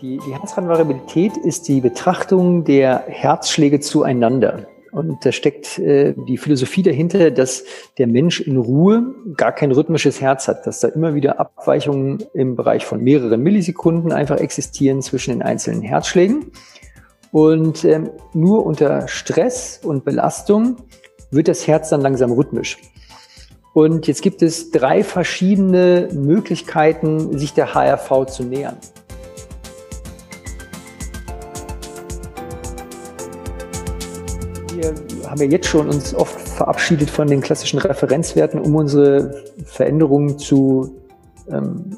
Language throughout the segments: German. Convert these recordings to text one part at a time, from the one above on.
Die, die Herzratenvariabilität ist die Betrachtung der Herzschläge zueinander. Und da steckt äh, die Philosophie dahinter, dass der Mensch in Ruhe gar kein rhythmisches Herz hat, dass da immer wieder Abweichungen im Bereich von mehreren Millisekunden einfach existieren zwischen den einzelnen Herzschlägen. Und ähm, nur unter Stress und Belastung wird das Herz dann langsam rhythmisch. Und jetzt gibt es drei verschiedene Möglichkeiten, sich der HRV zu nähern. Haben ja jetzt schon uns oft verabschiedet von den klassischen Referenzwerten, um unsere Veränderungen zu, ähm,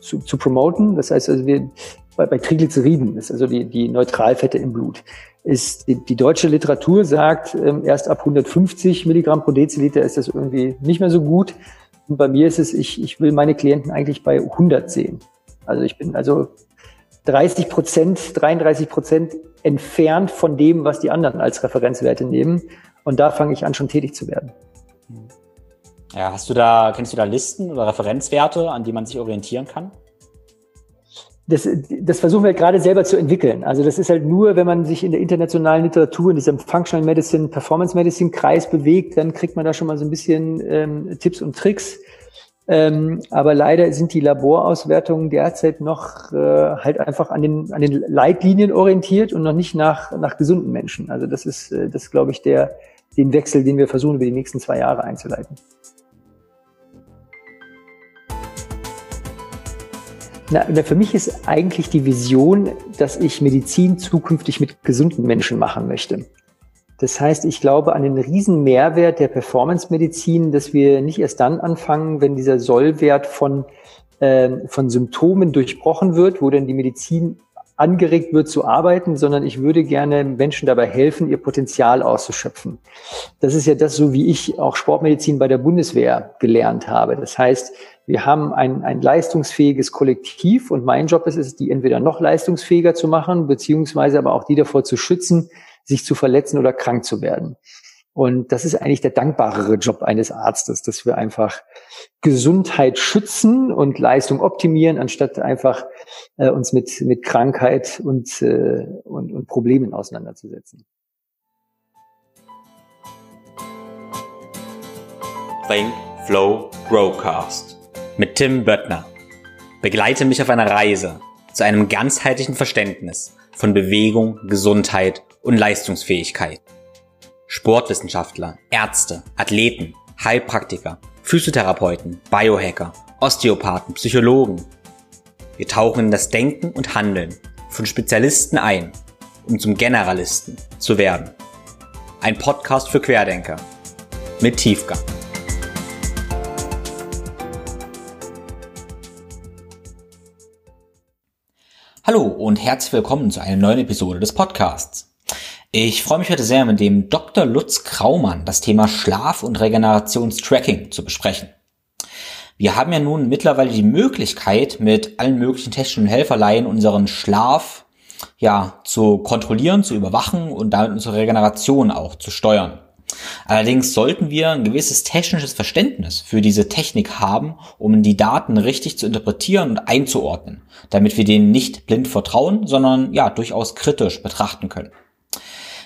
zu, zu promoten. Das heißt, also wir, bei, bei Triglyceriden, das ist also die, die Neutralfette im Blut, ist die, die deutsche Literatur sagt, ähm, erst ab 150 Milligramm pro Deziliter ist das irgendwie nicht mehr so gut. Und bei mir ist es, ich, ich will meine Klienten eigentlich bei 100 sehen. Also ich bin also 30 Prozent, 33 Prozent entfernt von dem, was die anderen als Referenzwerte nehmen. Und da fange ich an, schon tätig zu werden. Ja, hast du da, kennst du da Listen oder Referenzwerte, an die man sich orientieren kann? Das, das versuchen wir gerade selber zu entwickeln. Also das ist halt nur, wenn man sich in der internationalen Literatur, in diesem Functional Medicine, Performance Medicine Kreis bewegt, dann kriegt man da schon mal so ein bisschen ähm, Tipps und Tricks. Ähm, aber leider sind die Laborauswertungen derzeit noch äh, halt einfach an den, an den Leitlinien orientiert und noch nicht nach, nach gesunden Menschen. Also das ist, äh, das glaube ich, der, den Wechsel, den wir versuchen, über die nächsten zwei Jahre einzuleiten. Na, für mich ist eigentlich die Vision, dass ich Medizin zukünftig mit gesunden Menschen machen möchte. Das heißt, ich glaube an den riesen Mehrwert der Performance-Medizin, dass wir nicht erst dann anfangen, wenn dieser Sollwert von, äh, von Symptomen durchbrochen wird, wo dann die Medizin angeregt wird zu arbeiten, sondern ich würde gerne Menschen dabei helfen, ihr Potenzial auszuschöpfen. Das ist ja das, so wie ich auch Sportmedizin bei der Bundeswehr gelernt habe. Das heißt, wir haben ein, ein leistungsfähiges Kollektiv und mein Job ist es, die entweder noch leistungsfähiger zu machen, beziehungsweise aber auch die davor zu schützen, sich zu verletzen oder krank zu werden. Und das ist eigentlich der dankbarere Job eines Arztes, dass wir einfach Gesundheit schützen und Leistung optimieren, anstatt einfach äh, uns mit, mit Krankheit und, äh, und, und Problemen auseinanderzusetzen. Think, Flow, Growcast mit Tim Böttner. Begleite mich auf einer Reise zu einem ganzheitlichen Verständnis von Bewegung, Gesundheit und Leistungsfähigkeit. Sportwissenschaftler, Ärzte, Athleten, Heilpraktiker, Physiotherapeuten, Biohacker, Osteopathen, Psychologen. Wir tauchen in das Denken und Handeln von Spezialisten ein, um zum Generalisten zu werden. Ein Podcast für Querdenker mit Tiefgang. Hallo und herzlich willkommen zu einer neuen Episode des Podcasts. Ich freue mich heute sehr, mit dem Dr. Lutz Kraumann das Thema Schlaf- und Regenerationstracking zu besprechen. Wir haben ja nun mittlerweile die Möglichkeit, mit allen möglichen technischen Helferleien unseren Schlaf ja, zu kontrollieren, zu überwachen und damit unsere Regeneration auch zu steuern. Allerdings sollten wir ein gewisses technisches Verständnis für diese Technik haben, um die Daten richtig zu interpretieren und einzuordnen, damit wir denen nicht blind vertrauen, sondern ja durchaus kritisch betrachten können.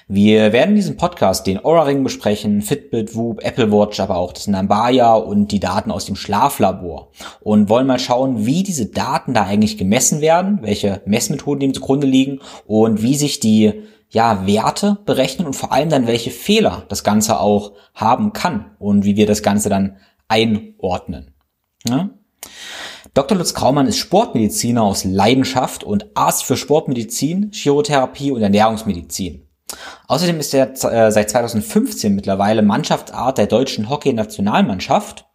Wir werden in diesem Podcast den Aura Ring besprechen, Fitbit, Whoop, Apple Watch, aber auch das Nambaya und die Daten aus dem Schlaflabor und wollen mal schauen, wie diese Daten da eigentlich gemessen werden, welche Messmethoden dem zugrunde liegen und wie sich die ja, Werte berechnen und vor allem dann, welche Fehler das Ganze auch haben kann und wie wir das Ganze dann einordnen. Ja? Dr. Lutz Kraumann ist Sportmediziner aus Leidenschaft und Arzt für Sportmedizin, Chirotherapie und Ernährungsmedizin. Außerdem ist er äh, seit 2015 mittlerweile Mannschaftsart der deutschen Hockey-Nationalmannschaft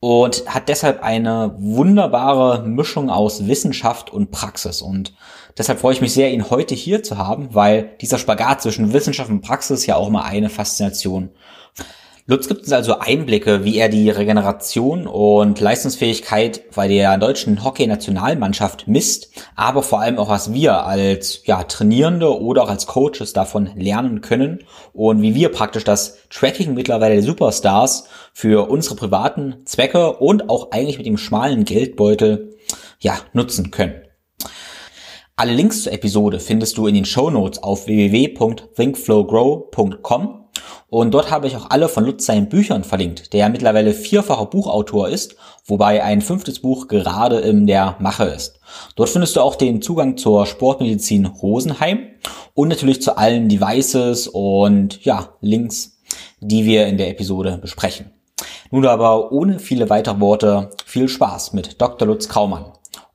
und hat deshalb eine wunderbare Mischung aus Wissenschaft und Praxis. Und deshalb freue ich mich sehr, ihn heute hier zu haben, weil dieser Spagat zwischen Wissenschaft und Praxis ja auch immer eine Faszination Lutz gibt uns also Einblicke, wie er die Regeneration und Leistungsfähigkeit bei der deutschen Hockey-Nationalmannschaft misst, aber vor allem auch, was wir als ja, Trainierende oder auch als Coaches davon lernen können und wie wir praktisch das Tracking mittlerweile der Superstars für unsere privaten Zwecke und auch eigentlich mit dem schmalen Geldbeutel ja, nutzen können. Alle Links zur Episode findest du in den Show Notes auf www.thinkflowgrow.com und dort habe ich auch alle von Lutz seinen Büchern verlinkt, der ja mittlerweile vierfacher Buchautor ist, wobei ein fünftes Buch gerade in der Mache ist. Dort findest du auch den Zugang zur Sportmedizin Rosenheim und natürlich zu allen Devices und ja, Links, die wir in der Episode besprechen. Nun aber ohne viele weitere Worte viel Spaß mit Dr. Lutz Kraumann.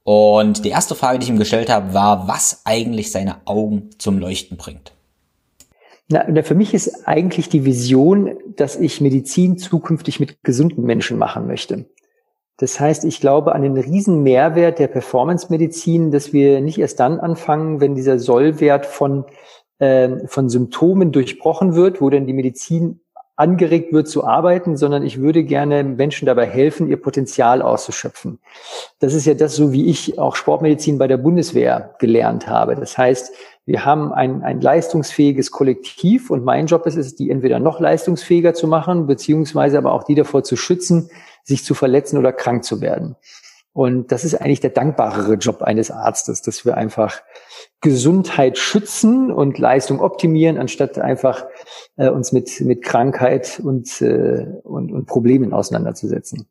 Und die erste Frage, die ich ihm gestellt habe, war, was eigentlich seine Augen zum Leuchten bringt. Na, für mich ist eigentlich die Vision, dass ich Medizin zukünftig mit gesunden Menschen machen möchte. Das heißt, ich glaube an den riesen Mehrwert der Performance-Medizin, dass wir nicht erst dann anfangen, wenn dieser Sollwert von, äh, von Symptomen durchbrochen wird, wo dann die Medizin angeregt wird zu arbeiten, sondern ich würde gerne Menschen dabei helfen, ihr Potenzial auszuschöpfen. Das ist ja das, so wie ich auch Sportmedizin bei der Bundeswehr gelernt habe. Das heißt, wir haben ein, ein leistungsfähiges Kollektiv und mein Job ist es, die entweder noch leistungsfähiger zu machen, beziehungsweise aber auch die davor zu schützen, sich zu verletzen oder krank zu werden. Und das ist eigentlich der dankbarere Job eines Arztes, dass wir einfach Gesundheit schützen und Leistung optimieren, anstatt einfach äh, uns mit, mit Krankheit und, äh, und, und Problemen auseinanderzusetzen.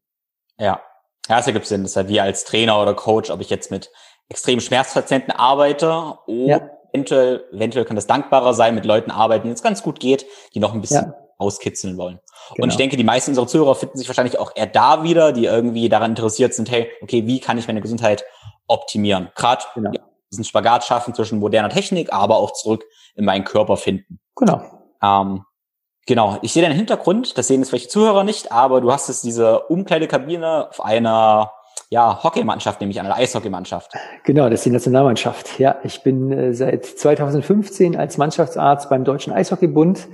Ja, ja, es ergibt Sinn. Deshalb wir als Trainer oder Coach, ob ich jetzt mit extrem Schmerzpatienten arbeite oder ja. eventuell, eventuell kann das dankbarer sein, mit Leuten arbeiten, denen es ganz gut geht, die noch ein bisschen ja. auskitzeln wollen. Genau. Und ich denke, die meisten unserer Zuhörer finden sich wahrscheinlich auch eher da wieder, die irgendwie daran interessiert sind, hey, okay, wie kann ich meine Gesundheit optimieren? Gerade genau. ja, diesen Spagat schaffen zwischen moderner Technik, aber auch zurück in meinen Körper finden. Genau. Ähm, genau. Ich sehe deinen Hintergrund, das sehen jetzt welche Zuhörer nicht, aber du hast es diese Umkleidekabine auf einer ja, Hockeymannschaft, nämlich einer Eishockeymannschaft. Genau, das ist die Nationalmannschaft. Ja, ich bin äh, seit 2015 als Mannschaftsarzt beim Deutschen Eishockeybund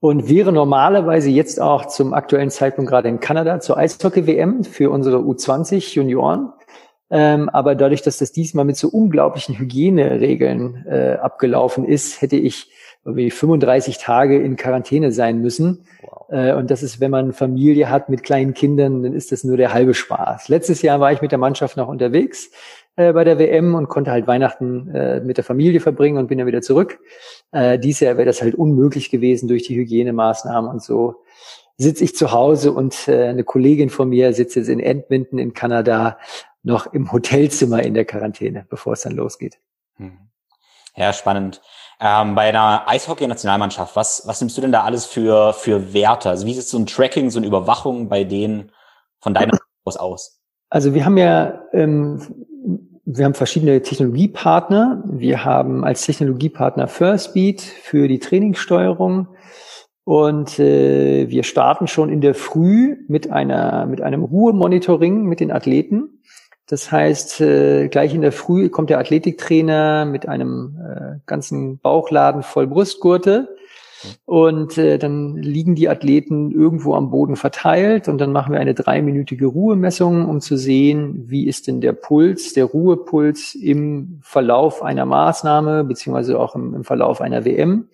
und wäre normalerweise jetzt auch zum aktuellen Zeitpunkt gerade in Kanada zur Eishockey-WM für unsere U20 Junioren. Ähm, aber dadurch, dass das diesmal mit so unglaublichen Hygieneregeln äh, abgelaufen ist, hätte ich irgendwie 35 Tage in Quarantäne sein müssen. Wow. Äh, und das ist, wenn man Familie hat mit kleinen Kindern, dann ist das nur der halbe Spaß. Letztes Jahr war ich mit der Mannschaft noch unterwegs äh, bei der WM und konnte halt Weihnachten äh, mit der Familie verbringen und bin dann wieder zurück. Dieses Jahr wäre das halt unmöglich gewesen durch die Hygienemaßnahmen und so. Sitze ich zu Hause und eine Kollegin von mir sitzt jetzt in Edmonton in Kanada noch im Hotelzimmer in der Quarantäne, bevor es dann losgeht. Hm. Ja, spannend. Ähm, bei einer Eishockey-Nationalmannschaft, was, was nimmst du denn da alles für, für Werte? Also wie ist so ein Tracking, so eine Überwachung bei denen von deiner aus aus? Also wir haben ja ähm, wir haben verschiedene Technologiepartner. Wir haben als Technologiepartner Firstbeat für die Trainingssteuerung und äh, wir starten schon in der Früh mit einer mit einem Ruhemonitoring mit den Athleten. Das heißt, äh, gleich in der Früh kommt der Athletiktrainer mit einem äh, ganzen Bauchladen voll Brustgurte. Und äh, dann liegen die Athleten irgendwo am Boden verteilt und dann machen wir eine dreiminütige Ruhemessung, um zu sehen, wie ist denn der Puls, der Ruhepuls im Verlauf einer Maßnahme beziehungsweise auch im, im Verlauf einer WM,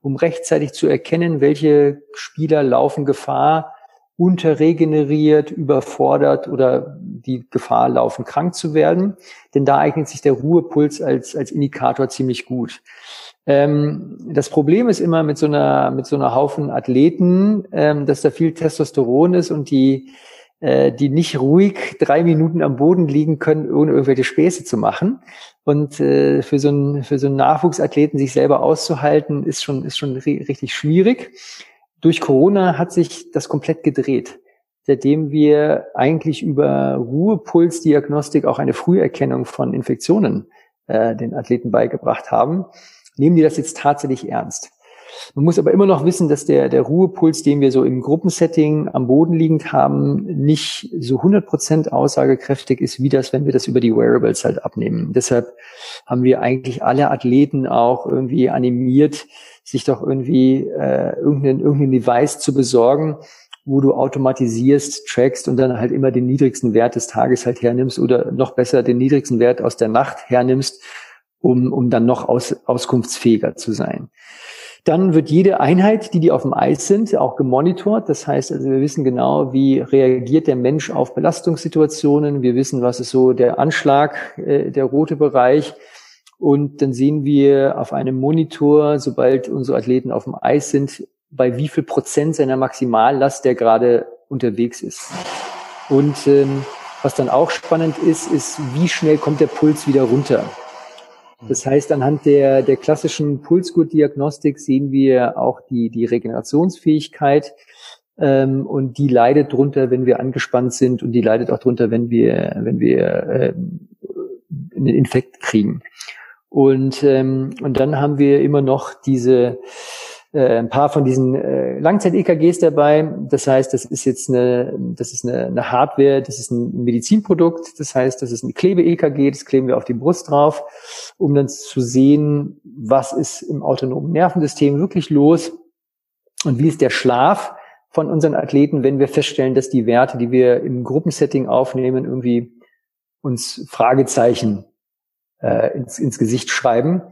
um rechtzeitig zu erkennen, welche Spieler laufen Gefahr, unterregeneriert, überfordert oder die Gefahr laufen, krank zu werden. Denn da eignet sich der Ruhepuls als, als Indikator ziemlich gut. Ähm, das Problem ist immer mit so einer, mit so einer Haufen Athleten, ähm, dass da viel Testosteron ist und die, äh, die nicht ruhig drei Minuten am Boden liegen können, ohne irgendwelche Späße zu machen. Und äh, für so einen, für so einen Nachwuchsathleten sich selber auszuhalten, ist schon, ist schon richtig schwierig. Durch Corona hat sich das komplett gedreht seitdem wir eigentlich über Ruhepulsdiagnostik auch eine Früherkennung von Infektionen äh, den Athleten beigebracht haben nehmen die das jetzt tatsächlich ernst. Man muss aber immer noch wissen, dass der, der Ruhepuls, den wir so im Gruppensetting am Boden liegend haben, nicht so 100% aussagekräftig ist, wie das, wenn wir das über die Wearables halt abnehmen. Deshalb haben wir eigentlich alle Athleten auch irgendwie animiert, sich doch irgendwie äh, irgendein, irgendein Device zu besorgen, wo du automatisierst, trackst und dann halt immer den niedrigsten Wert des Tages halt hernimmst oder noch besser den niedrigsten Wert aus der Nacht hernimmst um, um dann noch aus, auskunftsfähiger zu sein. Dann wird jede Einheit, die die auf dem Eis sind, auch gemonitort. Das heißt, also wir wissen genau, wie reagiert der Mensch auf Belastungssituationen. Wir wissen, was ist so der Anschlag, äh, der rote Bereich. Und dann sehen wir auf einem Monitor, sobald unsere Athleten auf dem Eis sind, bei wie viel Prozent seiner Maximallast der gerade unterwegs ist. Und ähm, was dann auch spannend ist, ist, wie schnell kommt der Puls wieder runter. Das heißt, anhand der, der klassischen Pulsgurtdiagnostik sehen wir auch die, die Regenerationsfähigkeit ähm, und die leidet drunter, wenn wir angespannt sind und die leidet auch drunter, wenn wir, wenn wir äh, einen Infekt kriegen. Und, ähm, und dann haben wir immer noch diese äh, ein paar von diesen äh, Langzeit-EKGs dabei. Das heißt, das ist jetzt eine, das ist eine, eine Hardware, das ist ein Medizinprodukt. Das heißt, das ist ein Klebe-EKG, das kleben wir auf die Brust drauf, um dann zu sehen, was ist im autonomen Nervensystem wirklich los und wie ist der Schlaf von unseren Athleten, wenn wir feststellen, dass die Werte, die wir im Gruppensetting aufnehmen, irgendwie uns Fragezeichen äh, ins, ins Gesicht schreiben.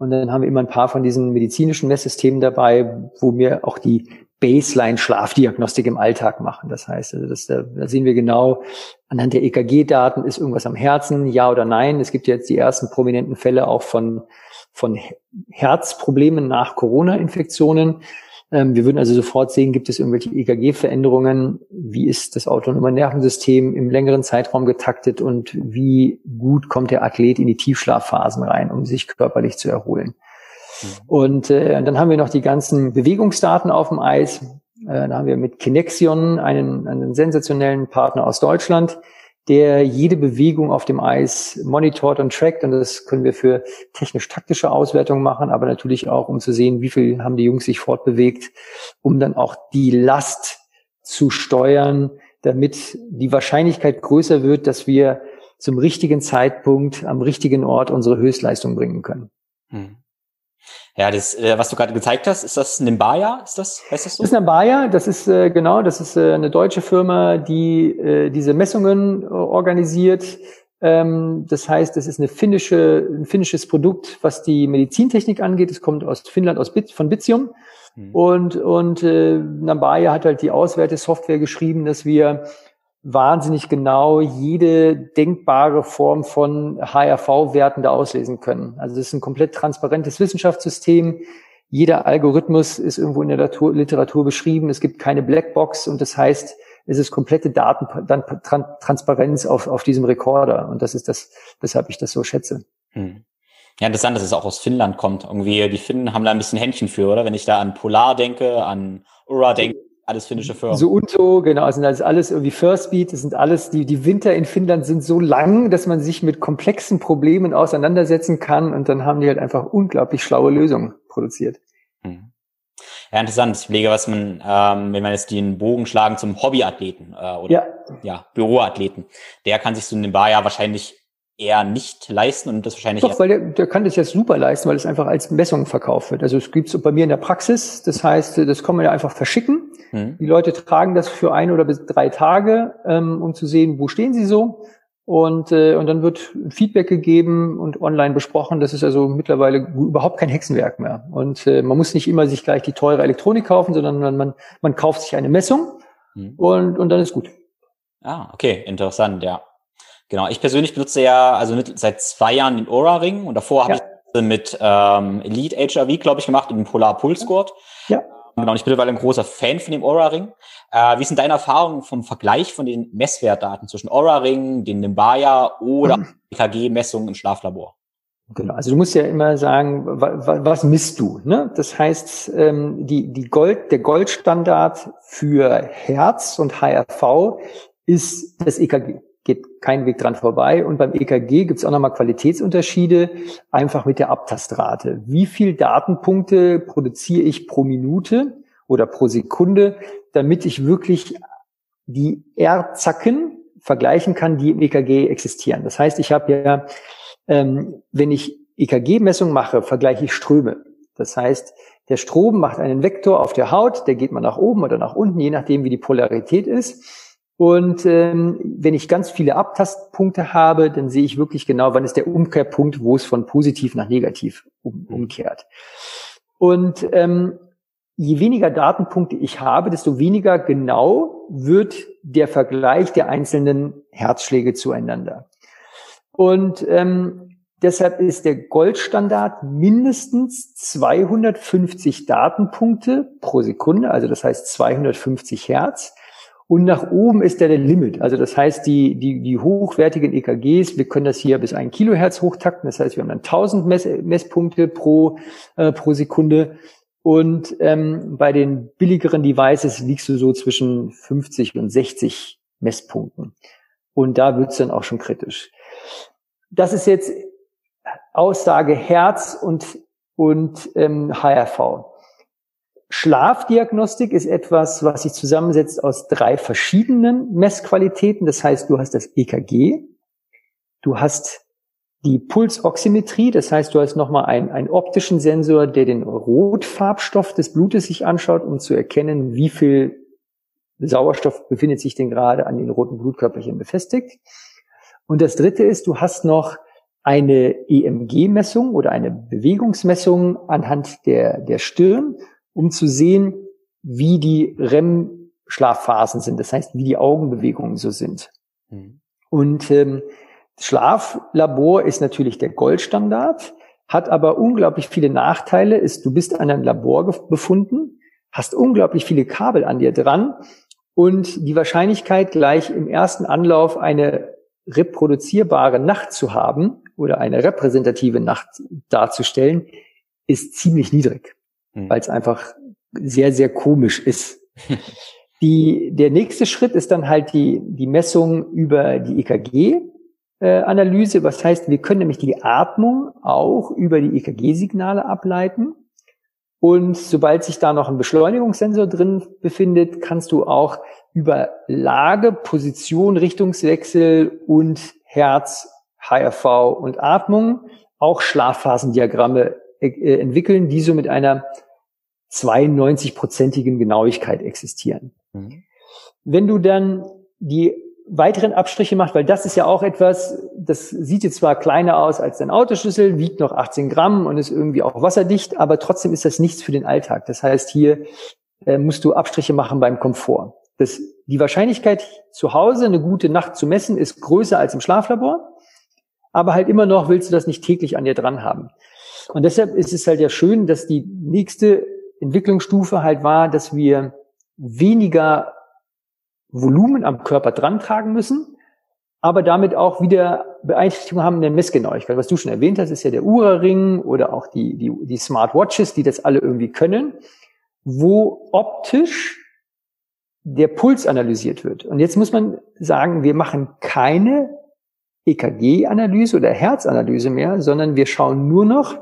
Und dann haben wir immer ein paar von diesen medizinischen Messsystemen dabei, wo wir auch die Baseline-Schlafdiagnostik im Alltag machen. Das heißt, also das, da, sehen wir genau anhand der EKG-Daten, ist irgendwas am Herzen, ja oder nein. Es gibt jetzt die ersten prominenten Fälle auch von, von Herzproblemen nach Corona-Infektionen. Ähm, wir würden also sofort sehen, gibt es irgendwelche EKG-Veränderungen, wie ist das autonome Nervensystem im längeren Zeitraum getaktet und wie gut kommt der Athlet in die Tiefschlafphasen rein, um sich körperlich zu erholen. Mhm. Und äh, dann haben wir noch die ganzen Bewegungsdaten auf dem Eis. Äh, da haben wir mit Kinexion einen, einen sensationellen Partner aus Deutschland, der jede Bewegung auf dem Eis monitort und trackt. Und das können wir für technisch-taktische Auswertungen machen, aber natürlich auch, um zu sehen, wie viel haben die Jungs sich fortbewegt, um dann auch die Last zu steuern, damit die Wahrscheinlichkeit größer wird, dass wir zum richtigen Zeitpunkt am richtigen Ort unsere Höchstleistung bringen können. Hm. Ja, das, äh, was du gerade gezeigt hast, ist das Nimbaya? Ist das, heißt das so? Das ist Nimbaya, das ist äh, genau, das ist äh, eine deutsche Firma, die äh, diese Messungen äh, organisiert. Ähm, das heißt, es ist eine finnische, ein finnisches Produkt, was die Medizintechnik angeht. Es kommt aus Finnland, aus Bit, von Bitium. Mhm. Und, und äh, Nambaya hat halt die Auswertesoftware geschrieben, dass wir wahnsinnig genau jede denkbare Form von HRV-Werten da auslesen können. Also das ist ein komplett transparentes Wissenschaftssystem. Jeder Algorithmus ist irgendwo in der Literatur, Literatur beschrieben. Es gibt keine Blackbox und das heißt, es ist komplette Datentransparenz auf, auf diesem Rekorder. Und das ist das, weshalb ich das so schätze. Hm. Ja, interessant, dass es auch aus Finnland kommt. Irgendwie, die Finnen haben da ein bisschen Händchen für, oder? Wenn ich da an Polar denke, an Ura denke, alles finnische Firmen. So Unto, genau, also das ist alles irgendwie First Beat, das sind alles, die, die Winter in Finnland sind so lang, dass man sich mit komplexen Problemen auseinandersetzen kann und dann haben die halt einfach unglaublich schlaue Lösungen produziert. Hm. Ja, interessant. Ich lege, was man, ähm, wenn man jetzt den Bogen schlagen zum Hobbyathleten äh, oder ja. ja, Büroathleten, der kann sich so in dem Bar ja wahrscheinlich eher nicht leisten und das wahrscheinlich. Doch, weil der, der kann das jetzt super leisten, weil es einfach als Messung verkauft wird. Also es gibt's bei mir in der Praxis, das heißt, das kann man ja einfach verschicken. Hm. Die Leute tragen das für ein oder bis drei Tage, ähm, um zu sehen, wo stehen sie so. Und, äh, und dann wird Feedback gegeben und online besprochen. Das ist also mittlerweile überhaupt kein Hexenwerk mehr. Und äh, man muss nicht immer sich gleich die teure Elektronik kaufen, sondern man, man, man kauft sich eine Messung hm. und, und dann ist gut. Ah, okay, interessant, ja. Genau, ich persönlich benutze ja also mit, seit zwei Jahren den Aura-Ring und davor habe ja. ich mit ähm, Elite HRV, glaube ich, gemacht, den Polar Pulse Squad. Ja. Genau, und ich bin mittlerweile ein großer Fan von dem Aura-Ring. Äh, wie sind deine Erfahrungen vom Vergleich von den Messwertdaten zwischen Aura-Ring, den Nimbaya oder mhm. EKG-Messungen im Schlaflabor? Genau, also du musst ja immer sagen, was misst du? Ne? Das heißt, ähm, die, die Gold, der Goldstandard für Herz und HRV ist das EKG geht kein Weg dran vorbei. Und beim EKG gibt es auch nochmal Qualitätsunterschiede, einfach mit der Abtastrate. Wie viel Datenpunkte produziere ich pro Minute oder pro Sekunde, damit ich wirklich die R-Zacken vergleichen kann, die im EKG existieren. Das heißt, ich habe ja, ähm, wenn ich EKG-Messung mache, vergleiche ich Ströme. Das heißt, der Strom macht einen Vektor auf der Haut, der geht mal nach oben oder nach unten, je nachdem, wie die Polarität ist. Und ähm, wenn ich ganz viele Abtastpunkte habe, dann sehe ich wirklich genau, wann ist der Umkehrpunkt, wo es von positiv nach negativ um, mhm. umkehrt. Und ähm, je weniger Datenpunkte ich habe, desto weniger genau wird der Vergleich der einzelnen Herzschläge zueinander. Und ähm, Deshalb ist der Goldstandard mindestens 250 Datenpunkte pro Sekunde, also das heißt 250 Hertz. Und nach oben ist der der Limit. Also das heißt, die, die, die hochwertigen EKGs, wir können das hier bis ein Kilohertz hochtakten. Das heißt, wir haben dann 1000 Mess, Messpunkte pro, äh, pro Sekunde. Und ähm, bei den billigeren Devices liegst du so zwischen 50 und 60 Messpunkten. Und da wird's dann auch schon kritisch. Das ist jetzt Aussage Herz und, und ähm, HRV. Schlafdiagnostik ist etwas, was sich zusammensetzt aus drei verschiedenen Messqualitäten. Das heißt, du hast das EKG, du hast die Pulsoximetrie, das heißt, du hast nochmal einen, einen optischen Sensor, der den Rotfarbstoff des Blutes sich anschaut, um zu erkennen, wie viel Sauerstoff befindet sich denn gerade an den roten Blutkörperchen befestigt. Und das dritte ist, du hast noch eine EMG-Messung oder eine Bewegungsmessung anhand der, der Stirn um zu sehen, wie die REM-Schlafphasen sind, das heißt, wie die Augenbewegungen so sind. Mhm. Und ähm, Schlaflabor ist natürlich der Goldstandard, hat aber unglaublich viele Nachteile. Ist, du bist an einem Labor befunden, hast unglaublich viele Kabel an dir dran und die Wahrscheinlichkeit, gleich im ersten Anlauf eine reproduzierbare Nacht zu haben oder eine repräsentative Nacht darzustellen, ist ziemlich niedrig mhm. weil es einfach sehr, sehr komisch ist. die, der nächste Schritt ist dann halt die, die Messung über die EKG-Analyse. Äh, Was heißt, wir können nämlich die Atmung auch über die EKG-Signale ableiten. Und sobald sich da noch ein Beschleunigungssensor drin befindet, kannst du auch über Lage, Position, Richtungswechsel und Herz, HRV und Atmung auch Schlafphasendiagramme äh, entwickeln, die so mit einer 92-prozentigen Genauigkeit existieren. Mhm. Wenn du dann die weiteren Abstriche machst, weil das ist ja auch etwas, das sieht jetzt zwar kleiner aus als dein Autoschlüssel, wiegt noch 18 Gramm und ist irgendwie auch wasserdicht, aber trotzdem ist das nichts für den Alltag. Das heißt, hier äh, musst du Abstriche machen beim Komfort. Das, die Wahrscheinlichkeit, zu Hause eine gute Nacht zu messen, ist größer als im Schlaflabor, aber halt immer noch willst du das nicht täglich an dir dran haben. Und deshalb ist es halt ja schön, dass die nächste Entwicklungsstufe halt war, dass wir weniger Volumen am Körper dran tragen müssen, aber damit auch wieder Beeinträchtigungen haben in der Messgenauigkeit. Was du schon erwähnt hast, ist ja der Ura-Ring oder auch die, die, die Smartwatches, die das alle irgendwie können, wo optisch der Puls analysiert wird. Und jetzt muss man sagen, wir machen keine EKG-Analyse oder Herzanalyse mehr, sondern wir schauen nur noch,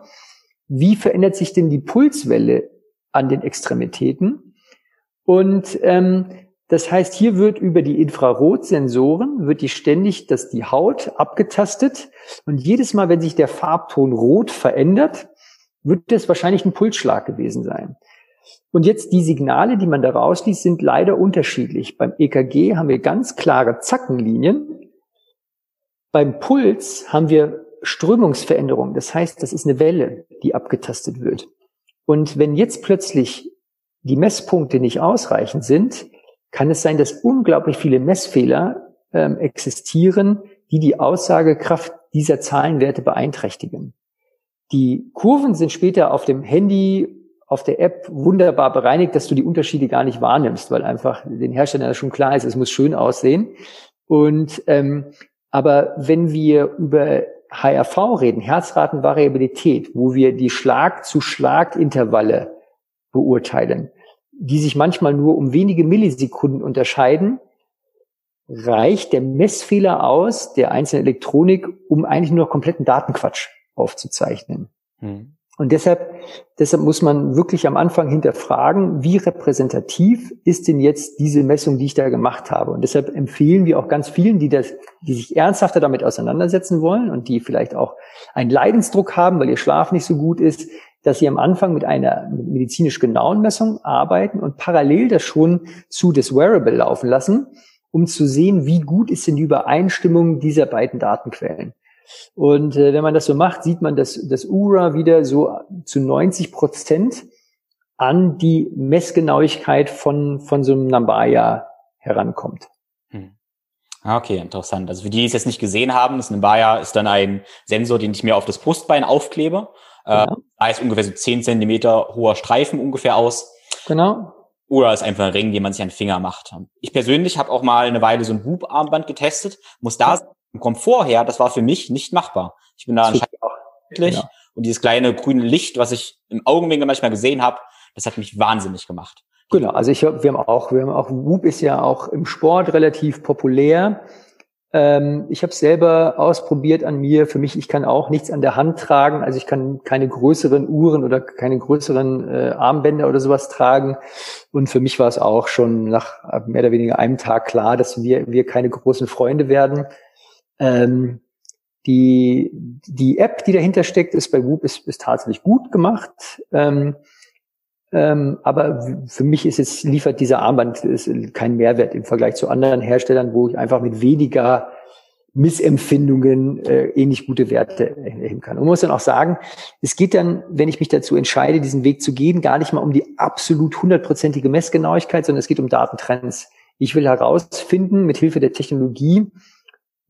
wie verändert sich denn die Pulswelle an den Extremitäten. Und ähm, das heißt, hier wird über die Infrarotsensoren wird die ständig, dass die Haut abgetastet und jedes Mal, wenn sich der Farbton rot verändert, wird das wahrscheinlich ein Pulsschlag gewesen sein. Und jetzt die Signale, die man da rausliest, sind leider unterschiedlich. Beim EKG haben wir ganz klare Zackenlinien beim Puls haben wir Strömungsveränderungen. Das heißt, das ist eine Welle, die abgetastet wird. Und wenn jetzt plötzlich die Messpunkte nicht ausreichend sind, kann es sein, dass unglaublich viele Messfehler ähm, existieren, die die Aussagekraft dieser Zahlenwerte beeinträchtigen. Die Kurven sind später auf dem Handy, auf der App wunderbar bereinigt, dass du die Unterschiede gar nicht wahrnimmst, weil einfach den Herstellern schon klar ist, es muss schön aussehen. Und ähm, aber wenn wir über HRV reden, Herzratenvariabilität, wo wir die Schlag-zu-Schlag-Intervalle beurteilen, die sich manchmal nur um wenige Millisekunden unterscheiden, reicht der Messfehler aus der einzelnen Elektronik, um eigentlich nur noch kompletten Datenquatsch aufzuzeichnen. Hm. Und deshalb, deshalb muss man wirklich am Anfang hinterfragen, wie repräsentativ ist denn jetzt diese Messung, die ich da gemacht habe? Und deshalb empfehlen wir auch ganz vielen, die das, die sich ernsthafter damit auseinandersetzen wollen und die vielleicht auch einen Leidensdruck haben, weil ihr Schlaf nicht so gut ist, dass sie am Anfang mit einer medizinisch genauen Messung arbeiten und parallel das schon zu des Wearable laufen lassen, um zu sehen, wie gut ist denn die Übereinstimmung dieser beiden Datenquellen. Und äh, wenn man das so macht, sieht man, dass das URA wieder so zu 90 Prozent an die Messgenauigkeit von, von so einem Nambaya herankommt. Hm. Ah, okay, interessant. Also für die, die es jetzt nicht gesehen haben, das Nimbaya ist dann ein Sensor, den ich mir auf das Brustbein aufklebe. Äh, genau. da ist ungefähr so 10 Zentimeter hoher Streifen ungefähr aus. Genau. Oder ist einfach ein Ring, den man sich an den Finger macht. Ich persönlich habe auch mal eine Weile so ein Whoop-Armband getestet. Muss da vom Komfort her, das war für mich nicht machbar. Ich bin da anscheinend auch wirklich. Genau. Und dieses kleine grüne Licht, was ich im Augenwinkel manchmal gesehen habe, das hat mich wahnsinnig gemacht. Genau, also ich wir haben auch, wir haben auch, Whoop ist ja auch im Sport relativ populär. Ähm, ich habe selber ausprobiert an mir. Für mich, ich kann auch nichts an der Hand tragen. Also ich kann keine größeren Uhren oder keine größeren äh, Armbänder oder sowas tragen. Und für mich war es auch schon nach mehr oder weniger einem Tag klar, dass wir, wir keine großen Freunde werden. Ähm, die, die App, die dahinter steckt, ist bei Whoop ist, ist tatsächlich gut gemacht. Ähm, ähm, aber für mich ist es, liefert dieser Armband keinen Mehrwert im Vergleich zu anderen Herstellern, wo ich einfach mit weniger Missempfindungen äh, ähnlich gute Werte erheben kann. Und man muss dann auch sagen, es geht dann, wenn ich mich dazu entscheide, diesen Weg zu gehen, gar nicht mal um die absolut hundertprozentige Messgenauigkeit, sondern es geht um Datentrends. Ich will herausfinden, mit Hilfe der Technologie,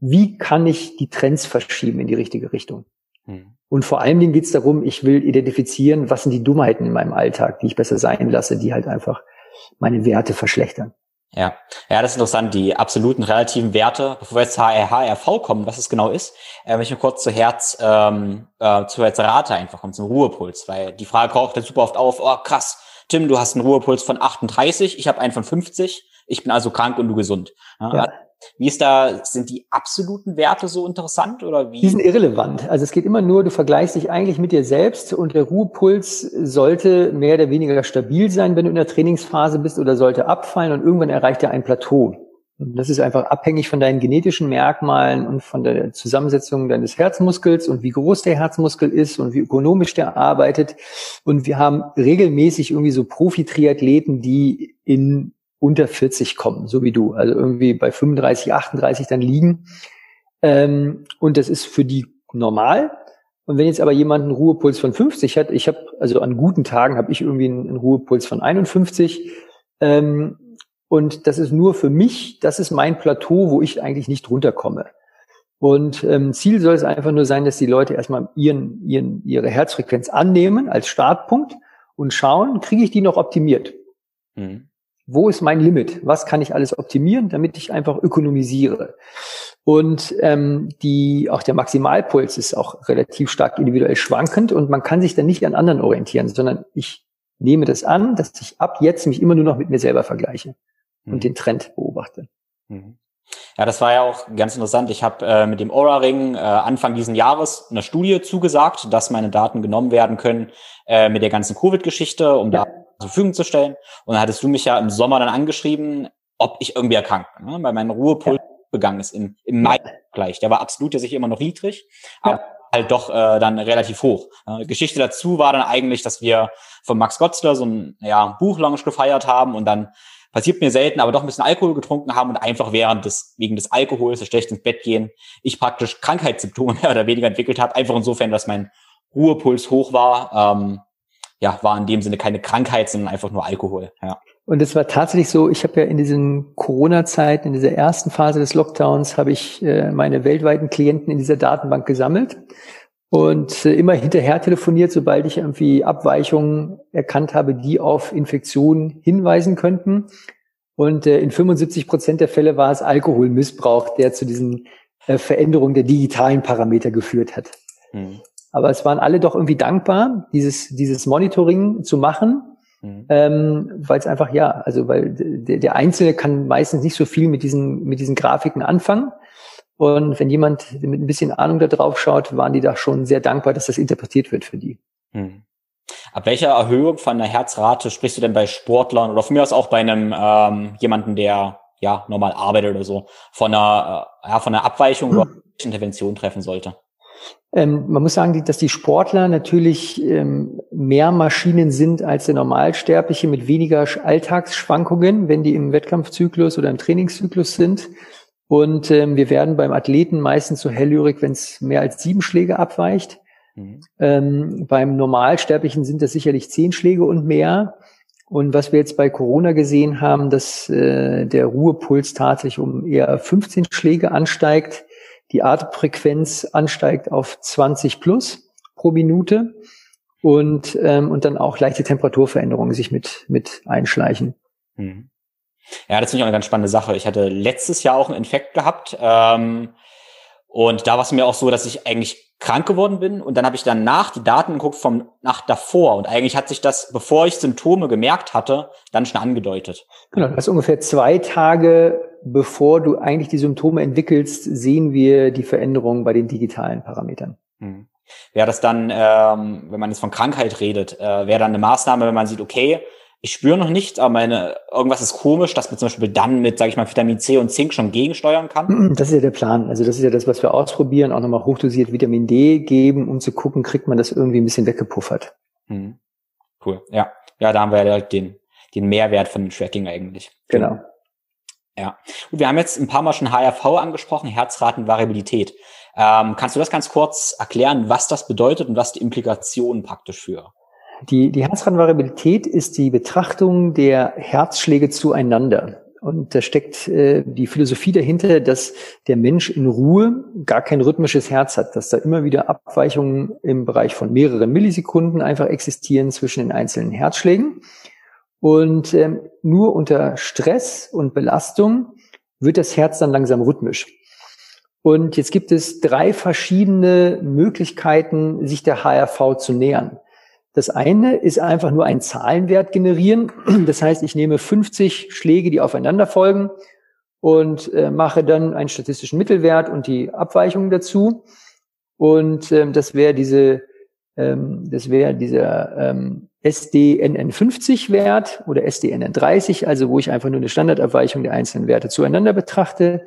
wie kann ich die Trends verschieben in die richtige Richtung. Hm. Und vor allen Dingen geht es darum, ich will identifizieren, was sind die Dummheiten in meinem Alltag, die ich besser sein lasse, die halt einfach meine Werte verschlechtern. Ja, ja, das ist interessant, die absoluten relativen Werte. Bevor wir jetzt zur HRV kommen, was es genau ist, äh, möchte ich mal kurz zu Herz, ähm, äh, zu Herzrate einfach kommen, zum Ruhepuls, weil die Frage kocht dann super oft auf, oh krass, Tim, du hast einen Ruhepuls von 38, ich habe einen von 50, ich bin also krank und du gesund. Ja, ja. Wie ist da, sind die absoluten Werte so interessant oder wie? Die sind irrelevant. Also es geht immer nur, du vergleichst dich eigentlich mit dir selbst und der Ruhepuls sollte mehr oder weniger stabil sein, wenn du in der Trainingsphase bist oder sollte abfallen und irgendwann erreicht er ein Plateau. Und das ist einfach abhängig von deinen genetischen Merkmalen und von der Zusammensetzung deines Herzmuskels und wie groß der Herzmuskel ist und wie ökonomisch der arbeitet. Und wir haben regelmäßig irgendwie so Profi-Triathleten, die in unter 40 kommen, so wie du, also irgendwie bei 35, 38 dann liegen. Ähm, und das ist für die normal. Und wenn jetzt aber jemand einen Ruhepuls von 50 hat, ich habe, also an guten Tagen habe ich irgendwie einen, einen, Ruhepuls von 51. Ähm, und das ist nur für mich, das ist mein Plateau, wo ich eigentlich nicht runterkomme. Und ähm, Ziel soll es einfach nur sein, dass die Leute erstmal ihren, ihren, ihre Herzfrequenz annehmen als Startpunkt und schauen, kriege ich die noch optimiert? Mhm wo ist mein Limit? Was kann ich alles optimieren, damit ich einfach ökonomisiere? Und ähm, die, auch der Maximalpuls ist auch relativ stark individuell schwankend und man kann sich dann nicht an anderen orientieren, sondern ich nehme das an, dass ich ab jetzt mich immer nur noch mit mir selber vergleiche mhm. und den Trend beobachte. Mhm. Ja, das war ja auch ganz interessant. Ich habe äh, mit dem Aura-Ring äh, Anfang diesen Jahres eine Studie zugesagt, dass meine Daten genommen werden können äh, mit der ganzen Covid-Geschichte, um ja. da zur Verfügung zu stellen. Und dann hattest du mich ja im Sommer dann angeschrieben, ob ich irgendwie erkrankt bin, ne? weil mein Ruhepuls ja. begangen ist im, im Mai gleich. Der war absolut ja sicher immer noch niedrig, aber ja. halt doch äh, dann relativ hoch. Äh, Geschichte dazu war dann eigentlich, dass wir von Max Gotzler so ein ja, Buchlaunch gefeiert haben und dann passiert mir selten, aber doch ein bisschen Alkohol getrunken haben und einfach während des, wegen des Alkohols, des schlecht ins Bett gehen, ich praktisch Krankheitssymptome mehr oder weniger entwickelt habe. Einfach insofern, dass mein Ruhepuls hoch war. Ähm, ja, war in dem Sinne keine Krankheit, sondern einfach nur Alkohol. Ja. Und es war tatsächlich so, ich habe ja in diesen Corona-Zeiten, in dieser ersten Phase des Lockdowns, habe ich äh, meine weltweiten Klienten in dieser Datenbank gesammelt und äh, immer hinterher telefoniert, sobald ich irgendwie Abweichungen erkannt habe, die auf Infektionen hinweisen könnten. Und äh, in 75 Prozent der Fälle war es Alkoholmissbrauch, der zu diesen äh, Veränderungen der digitalen Parameter geführt hat. Mhm. Aber es waren alle doch irgendwie dankbar, dieses, dieses Monitoring zu machen, mhm. ähm, weil es einfach, ja, also weil der, der Einzelne kann meistens nicht so viel mit diesen, mit diesen Grafiken anfangen. Und wenn jemand mit ein bisschen Ahnung da drauf schaut, waren die da schon sehr dankbar, dass das interpretiert wird für die. Mhm. Ab welcher Erhöhung von der Herzrate sprichst du denn bei Sportlern oder von mir aus auch bei einem ähm, jemanden, der ja normal arbeitet oder so, von einer, äh, ja, von einer Abweichung oder Intervention treffen sollte? Ähm, man muss sagen, dass die Sportler natürlich ähm, mehr Maschinen sind als der Normalsterbliche mit weniger Alltagsschwankungen, wenn die im Wettkampfzyklus oder im Trainingszyklus sind. Und ähm, wir werden beim Athleten meistens so hellhörig, wenn es mehr als sieben Schläge abweicht. Mhm. Ähm, beim Normalsterblichen sind das sicherlich zehn Schläge und mehr. Und was wir jetzt bei Corona gesehen haben, dass äh, der Ruhepuls tatsächlich um eher 15 Schläge ansteigt, die Atemfrequenz ansteigt auf 20 plus pro Minute und, ähm, und dann auch leichte Temperaturveränderungen sich mit, mit einschleichen. Mhm. Ja, das finde ich auch eine ganz spannende Sache. Ich hatte letztes Jahr auch einen Infekt gehabt. Ähm, und da war es mir auch so, dass ich eigentlich krank geworden bin. Und dann habe ich danach die Daten geguckt vom Nacht davor. Und eigentlich hat sich das, bevor ich Symptome gemerkt hatte, dann schon angedeutet. Genau, das ist ungefähr zwei Tage, bevor du eigentlich die Symptome entwickelst, sehen wir die Veränderungen bei den digitalen Parametern. Hm. Wäre das dann, ähm, wenn man jetzt von Krankheit redet, äh, wäre dann eine Maßnahme, wenn man sieht, okay, ich spüre noch nichts, aber meine, irgendwas ist komisch, dass man zum Beispiel dann mit, sage ich mal, Vitamin C und Zink schon gegensteuern kann? Das ist ja der Plan. Also das ist ja das, was wir ausprobieren, auch nochmal hochdosiert Vitamin D geben, um zu gucken, kriegt man das irgendwie ein bisschen weggepuffert. Mhm. Cool, ja. Ja, da haben wir ja den, den Mehrwert von dem Tracking eigentlich. Genau. Ja. Und wir haben jetzt ein paar Mal schon HRV angesprochen, Herzratenvariabilität. Ähm, kannst du das ganz kurz erklären, was das bedeutet und was die Implikationen praktisch für die, die Herzratenvariabilität ist die Betrachtung der Herzschläge zueinander. Und da steckt äh, die Philosophie dahinter, dass der Mensch in Ruhe gar kein rhythmisches Herz hat, dass da immer wieder Abweichungen im Bereich von mehreren Millisekunden einfach existieren zwischen den einzelnen Herzschlägen. Und ähm, nur unter Stress und Belastung wird das Herz dann langsam rhythmisch. Und jetzt gibt es drei verschiedene Möglichkeiten, sich der HRV zu nähern. Das eine ist einfach nur ein Zahlenwert generieren. Das heißt, ich nehme 50 Schläge, die aufeinander folgen und äh, mache dann einen statistischen Mittelwert und die Abweichungen dazu. Und ähm, das wäre diese, ähm, das wäre dieser ähm, SDNN50 Wert oder SDNN30, also wo ich einfach nur eine Standardabweichung der einzelnen Werte zueinander betrachte.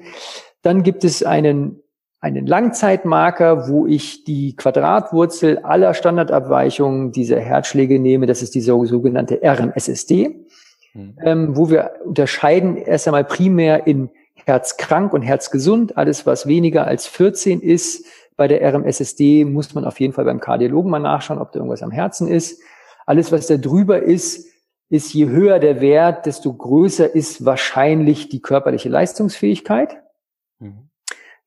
Dann gibt es einen einen Langzeitmarker, wo ich die Quadratwurzel aller Standardabweichungen dieser Herzschläge nehme. Das ist die sogenannte RMSSD, mhm. ähm, wo wir unterscheiden erst einmal primär in Herzkrank und Herzgesund. Alles, was weniger als 14 ist, bei der RMSSD muss man auf jeden Fall beim Kardiologen mal nachschauen, ob da irgendwas am Herzen ist. Alles, was da drüber ist, ist je höher der Wert, desto größer ist wahrscheinlich die körperliche Leistungsfähigkeit. Mhm.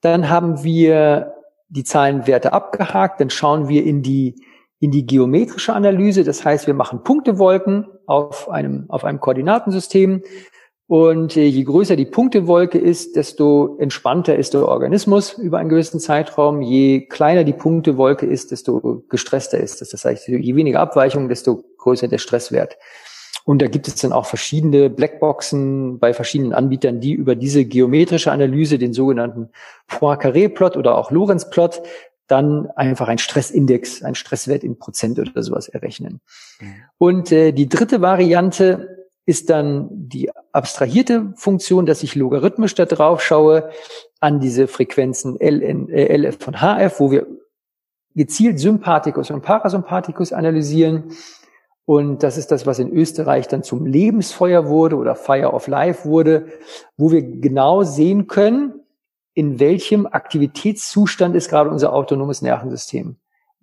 Dann haben wir die Zahlenwerte abgehakt. Dann schauen wir in die, in die geometrische Analyse. Das heißt, wir machen Punktewolken auf einem, auf einem Koordinatensystem. Und äh, je größer die Punktewolke ist, desto entspannter ist der Organismus über einen gewissen Zeitraum. Je kleiner die Punktewolke ist, desto gestresster ist es. Das heißt, je weniger Abweichungen, desto größer der Stresswert. Und da gibt es dann auch verschiedene Blackboxen bei verschiedenen Anbietern, die über diese geometrische Analyse, den sogenannten Poincaré-Plot oder auch Lorenz-Plot, dann einfach ein Stressindex, ein Stresswert in Prozent oder sowas errechnen. Und äh, die dritte Variante ist dann die abstrahierte Funktion, dass ich logarithmisch da drauf schaue an diese Frequenzen LN, äh, LF und HF, wo wir gezielt Sympathikus und Parasympathikus analysieren und das ist das, was in Österreich dann zum Lebensfeuer wurde oder Fire of Life wurde, wo wir genau sehen können, in welchem Aktivitätszustand ist gerade unser autonomes Nervensystem.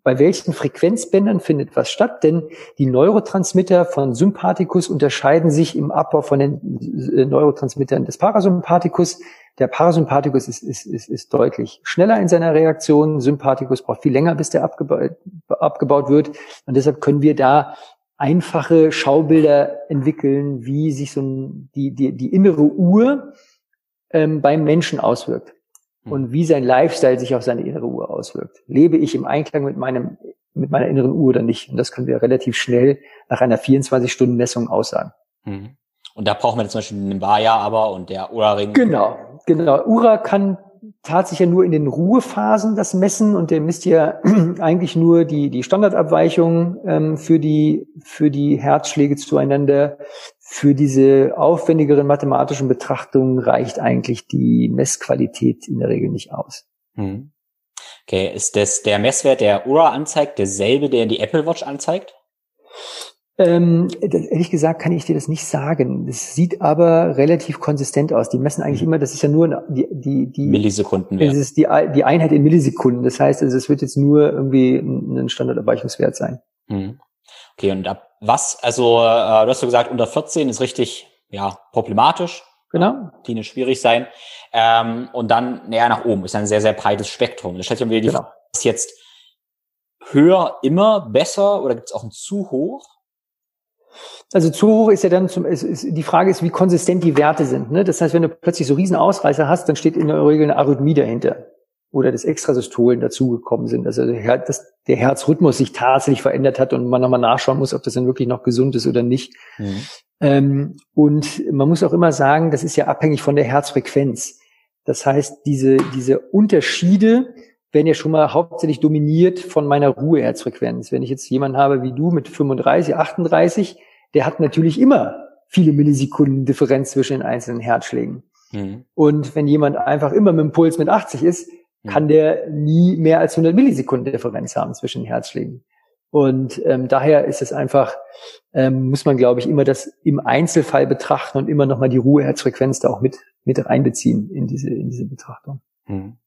Bei welchen Frequenzbändern findet was statt? Denn die Neurotransmitter von Sympathikus unterscheiden sich im Abbau von den äh, Neurotransmittern des Parasympathikus. Der Parasympathikus ist, ist, ist, ist deutlich schneller in seiner Reaktion. Sympathikus braucht viel länger, bis der abgebaut, abgebaut wird. Und deshalb können wir da einfache Schaubilder entwickeln, wie sich so die, die, die innere Uhr ähm, beim Menschen auswirkt. Und wie sein Lifestyle sich auf seine innere Uhr auswirkt. Lebe ich im Einklang mit meinem mit meiner inneren Uhr oder nicht? Und das können wir relativ schnell nach einer 24-Stunden-Messung aussagen. Hm. Und da brauchen wir zum Beispiel den Bayer aber und der Ura-Ring. Genau, genau. Ura kann tatsächlich ja nur in den Ruhephasen das messen und der misst ja eigentlich nur die, die Standardabweichung ähm, für, die, für die Herzschläge zueinander. Für diese aufwendigeren mathematischen Betrachtungen reicht eigentlich die Messqualität in der Regel nicht aus. Hm. Okay, ist das der Messwert, der Ura anzeigt, derselbe, der die Apple Watch anzeigt? Ähm, ehrlich gesagt kann ich dir das nicht sagen. Das sieht aber relativ konsistent aus. Die messen eigentlich mhm. immer, das ist ja nur die, die, die Millisekunden. Das ist die, die Einheit in Millisekunden. Das heißt, also es wird jetzt nur irgendwie ein Standardabweichungswert sein. Mhm. Okay, und ab was, also äh, du hast so gesagt, unter 14 ist richtig, ja, problematisch. Genau. Teenie schwierig sein. Ähm, und dann näher nach oben ist ein sehr, sehr breites Spektrum. Da stellt sich wieder die genau. Frage, ist jetzt höher immer besser oder gibt es auch ein zu hoch? Also zu hoch ist ja dann zum, ist, ist, die Frage ist, wie konsistent die Werte sind. Ne? Das heißt, wenn du plötzlich so riesen Ausreißer hast, dann steht in der Regel eine Arrhythmie dahinter oder das Extrasystolen dazugekommen sind. Also dass der Herzrhythmus sich tatsächlich verändert hat und man nochmal nachschauen muss, ob das dann wirklich noch gesund ist oder nicht. Mhm. Ähm, und man muss auch immer sagen, das ist ja abhängig von der Herzfrequenz. Das heißt, diese, diese Unterschiede werden ja schon mal hauptsächlich dominiert von meiner Ruheherzfrequenz. Wenn ich jetzt jemanden habe wie du mit 35, 38, der hat natürlich immer viele Millisekunden Differenz zwischen den einzelnen Herzschlägen. Mhm. Und wenn jemand einfach immer mit dem Puls mit 80 ist, kann der nie mehr als 100 Millisekunden Differenz haben zwischen den Herzschlägen. Und ähm, daher ist es einfach, ähm, muss man, glaube ich, immer das im Einzelfall betrachten und immer nochmal die Ruheherzfrequenz da auch mit, mit reinbeziehen in diese, in diese Betrachtung. Hm.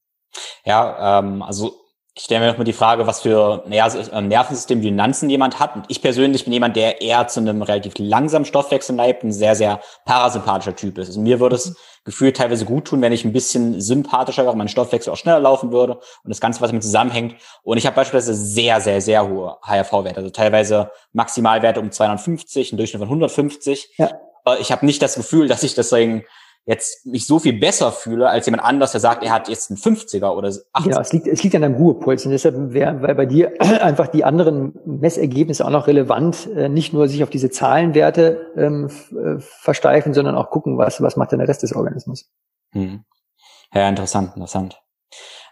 Ja, ähm, also ich stelle mir nochmal die Frage, was für Nervensystem Dynanzen jemand hat. Und ich persönlich bin jemand, der eher zu einem relativ langsamen Stoffwechsel neigt, ein sehr, sehr parasympathischer Typ ist. Also mir würde es gefühlt teilweise gut tun, wenn ich ein bisschen sympathischer wäre, mein Stoffwechsel auch schneller laufen würde und das Ganze, was damit zusammenhängt. Und ich habe beispielsweise sehr, sehr, sehr hohe HRV-Werte, also teilweise Maximalwerte um 250, ein Durchschnitt von 150. Ja. Aber ich habe nicht das Gefühl, dass ich deswegen jetzt mich so viel besser fühle als jemand anders, der sagt, er hat jetzt einen 50er oder 80er. Ja, es liegt, es liegt an deinem Ruhepuls. Und deshalb wäre, weil bei dir einfach die anderen Messergebnisse auch noch relevant, äh, nicht nur sich auf diese Zahlenwerte ähm, äh, versteifen, sondern auch gucken, was, was macht denn der Rest des Organismus. Hm. Ja, interessant, interessant.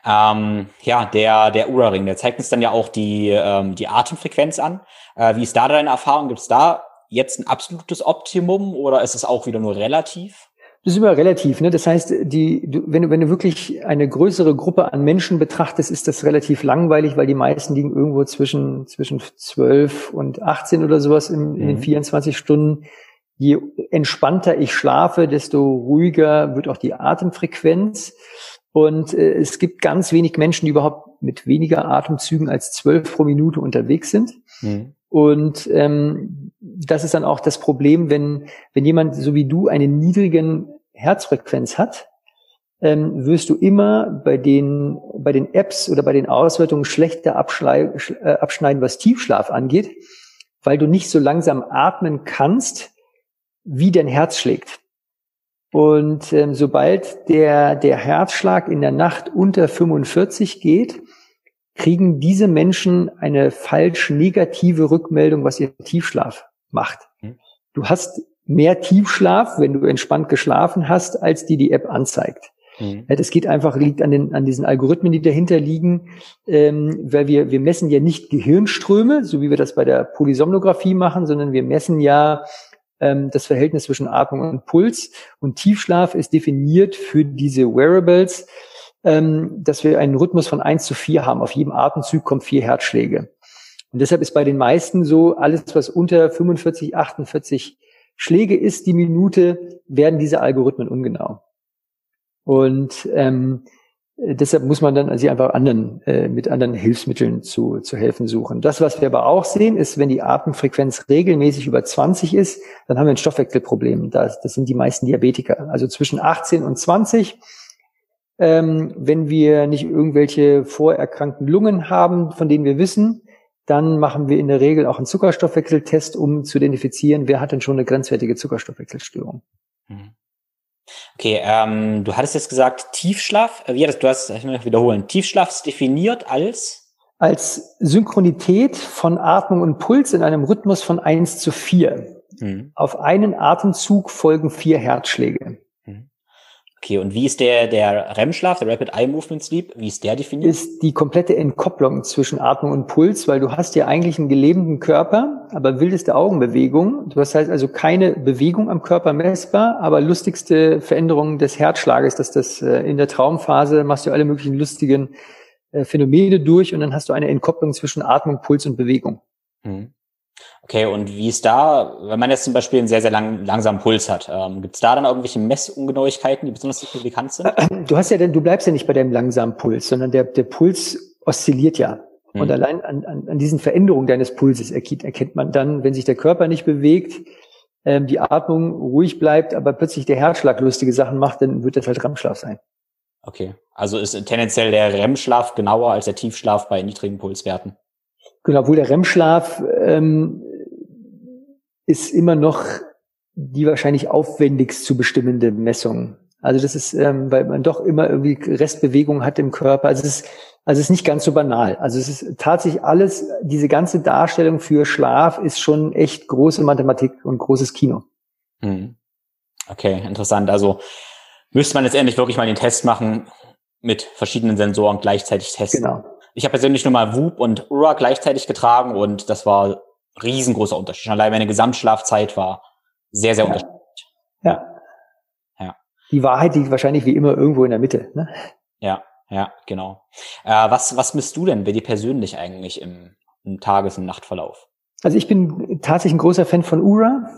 Ähm, ja, der, der Ura-Ring, der zeigt uns dann ja auch die, ähm, die Atemfrequenz an. Äh, wie ist da deine Erfahrung? Gibt es da jetzt ein absolutes Optimum oder ist es auch wieder nur relativ? Das ist immer relativ. Ne? Das heißt, die, du, wenn, du, wenn du wirklich eine größere Gruppe an Menschen betrachtest, ist das relativ langweilig, weil die meisten liegen irgendwo zwischen, zwischen 12 und 18 oder sowas in, mhm. in den 24 mhm. Stunden. Je entspannter ich schlafe, desto ruhiger wird auch die Atemfrequenz. Und äh, es gibt ganz wenig Menschen, die überhaupt mit weniger Atemzügen als zwölf pro Minute unterwegs sind. Mhm. Und ähm, das ist dann auch das Problem, wenn, wenn jemand so wie du einen niedrigen Herzfrequenz hat, ähm, wirst du immer bei den, bei den Apps oder bei den Auswertungen schlechter äh, abschneiden, was Tiefschlaf angeht, weil du nicht so langsam atmen kannst, wie dein Herz schlägt. Und ähm, sobald der, der Herzschlag in der Nacht unter 45 geht, kriegen diese Menschen eine falsch negative Rückmeldung, was ihr Tiefschlaf macht. Mhm. Du hast mehr Tiefschlaf, wenn du entspannt geschlafen hast, als die die App anzeigt. Mhm. Das geht einfach, liegt an, den, an diesen Algorithmen, die dahinter liegen, ähm, weil wir, wir messen ja nicht Gehirnströme, so wie wir das bei der Polysomnographie machen, sondern wir messen ja ähm, das Verhältnis zwischen Atmung und Puls. Und Tiefschlaf ist definiert für diese Wearables ähm, dass wir einen Rhythmus von eins zu vier haben. Auf jedem Atemzug kommen vier Herzschläge. Und deshalb ist bei den meisten so, alles, was unter 45, 48 Schläge ist die Minute, werden diese Algorithmen ungenau. Und ähm, deshalb muss man dann sich einfach anderen, äh, mit anderen Hilfsmitteln zu, zu helfen suchen. Das, was wir aber auch sehen, ist, wenn die Atemfrequenz regelmäßig über 20 ist, dann haben wir ein Stoffwechselproblem. Das, das sind die meisten Diabetiker. Also zwischen 18 und 20 ähm, wenn wir nicht irgendwelche vorerkrankten Lungen haben, von denen wir wissen, dann machen wir in der Regel auch einen Zuckerstoffwechseltest, um zu identifizieren, wer hat denn schon eine grenzwertige Zuckerstoffwechselstörung. Mhm. Okay, ähm, du hattest jetzt gesagt, Tiefschlaf, äh, wie hattest, du hast, ich muss wiederholen, Tiefschlaf ist definiert als? Als Synchronität von Atmung und Puls in einem Rhythmus von eins zu vier. Mhm. Auf einen Atemzug folgen vier Herzschläge. Okay, und wie ist der, der REM-Schlaf, der Rapid Eye Movement Sleep, wie ist der definiert? Ist die komplette Entkopplung zwischen Atmung und Puls, weil du hast ja eigentlich einen gelebenden Körper, aber wildeste Augenbewegung. Du hast halt also keine Bewegung am Körper messbar, aber lustigste Veränderungen des Herzschlages, dass das äh, in der Traumphase machst du alle möglichen lustigen äh, Phänomene durch und dann hast du eine Entkopplung zwischen Atmung, Puls und Bewegung. Mhm. Okay, und wie ist da, wenn man jetzt zum Beispiel einen sehr, sehr lang, langsamen Puls hat, ähm, gibt es da dann irgendwelche Messungenauigkeiten, die besonders signifikant sind? Du hast ja denn, du bleibst ja nicht bei deinem langsamen Puls, sondern der, der Puls oszilliert ja. Und mhm. allein an, an, an diesen Veränderungen deines Pulses erkennt, erkennt man dann, wenn sich der Körper nicht bewegt, ähm, die Atmung ruhig bleibt, aber plötzlich der Herzschlag lustige Sachen macht, dann wird das halt REM-Schlaf sein. Okay, also ist tendenziell der REM-Schlaf genauer als der Tiefschlaf bei niedrigen Pulswerten. Genau, obwohl der REM-Schlaf ähm, ist immer noch die wahrscheinlich aufwendigst zu bestimmende Messung. Also das ist, ähm, weil man doch immer irgendwie Restbewegung hat im Körper. Also es ist, also es ist nicht ganz so banal. Also es ist tatsächlich alles, diese ganze Darstellung für Schlaf ist schon echt große Mathematik und großes Kino. Hm. Okay, interessant. Also müsste man letztendlich wirklich mal den Test machen, mit verschiedenen Sensoren gleichzeitig testen. Genau. Ich habe persönlich nur mal Whoop und Ura gleichzeitig getragen und das war riesengroßer Unterschied. Allein meine Gesamtschlafzeit war sehr, sehr ja. unterschiedlich. Ja. Ja. Die Wahrheit liegt wahrscheinlich wie immer irgendwo in der Mitte. Ne? Ja, ja, genau. Äh, was, was misst du denn bei dir persönlich eigentlich im, im Tages- und Nachtverlauf? Also ich bin tatsächlich ein großer Fan von Ura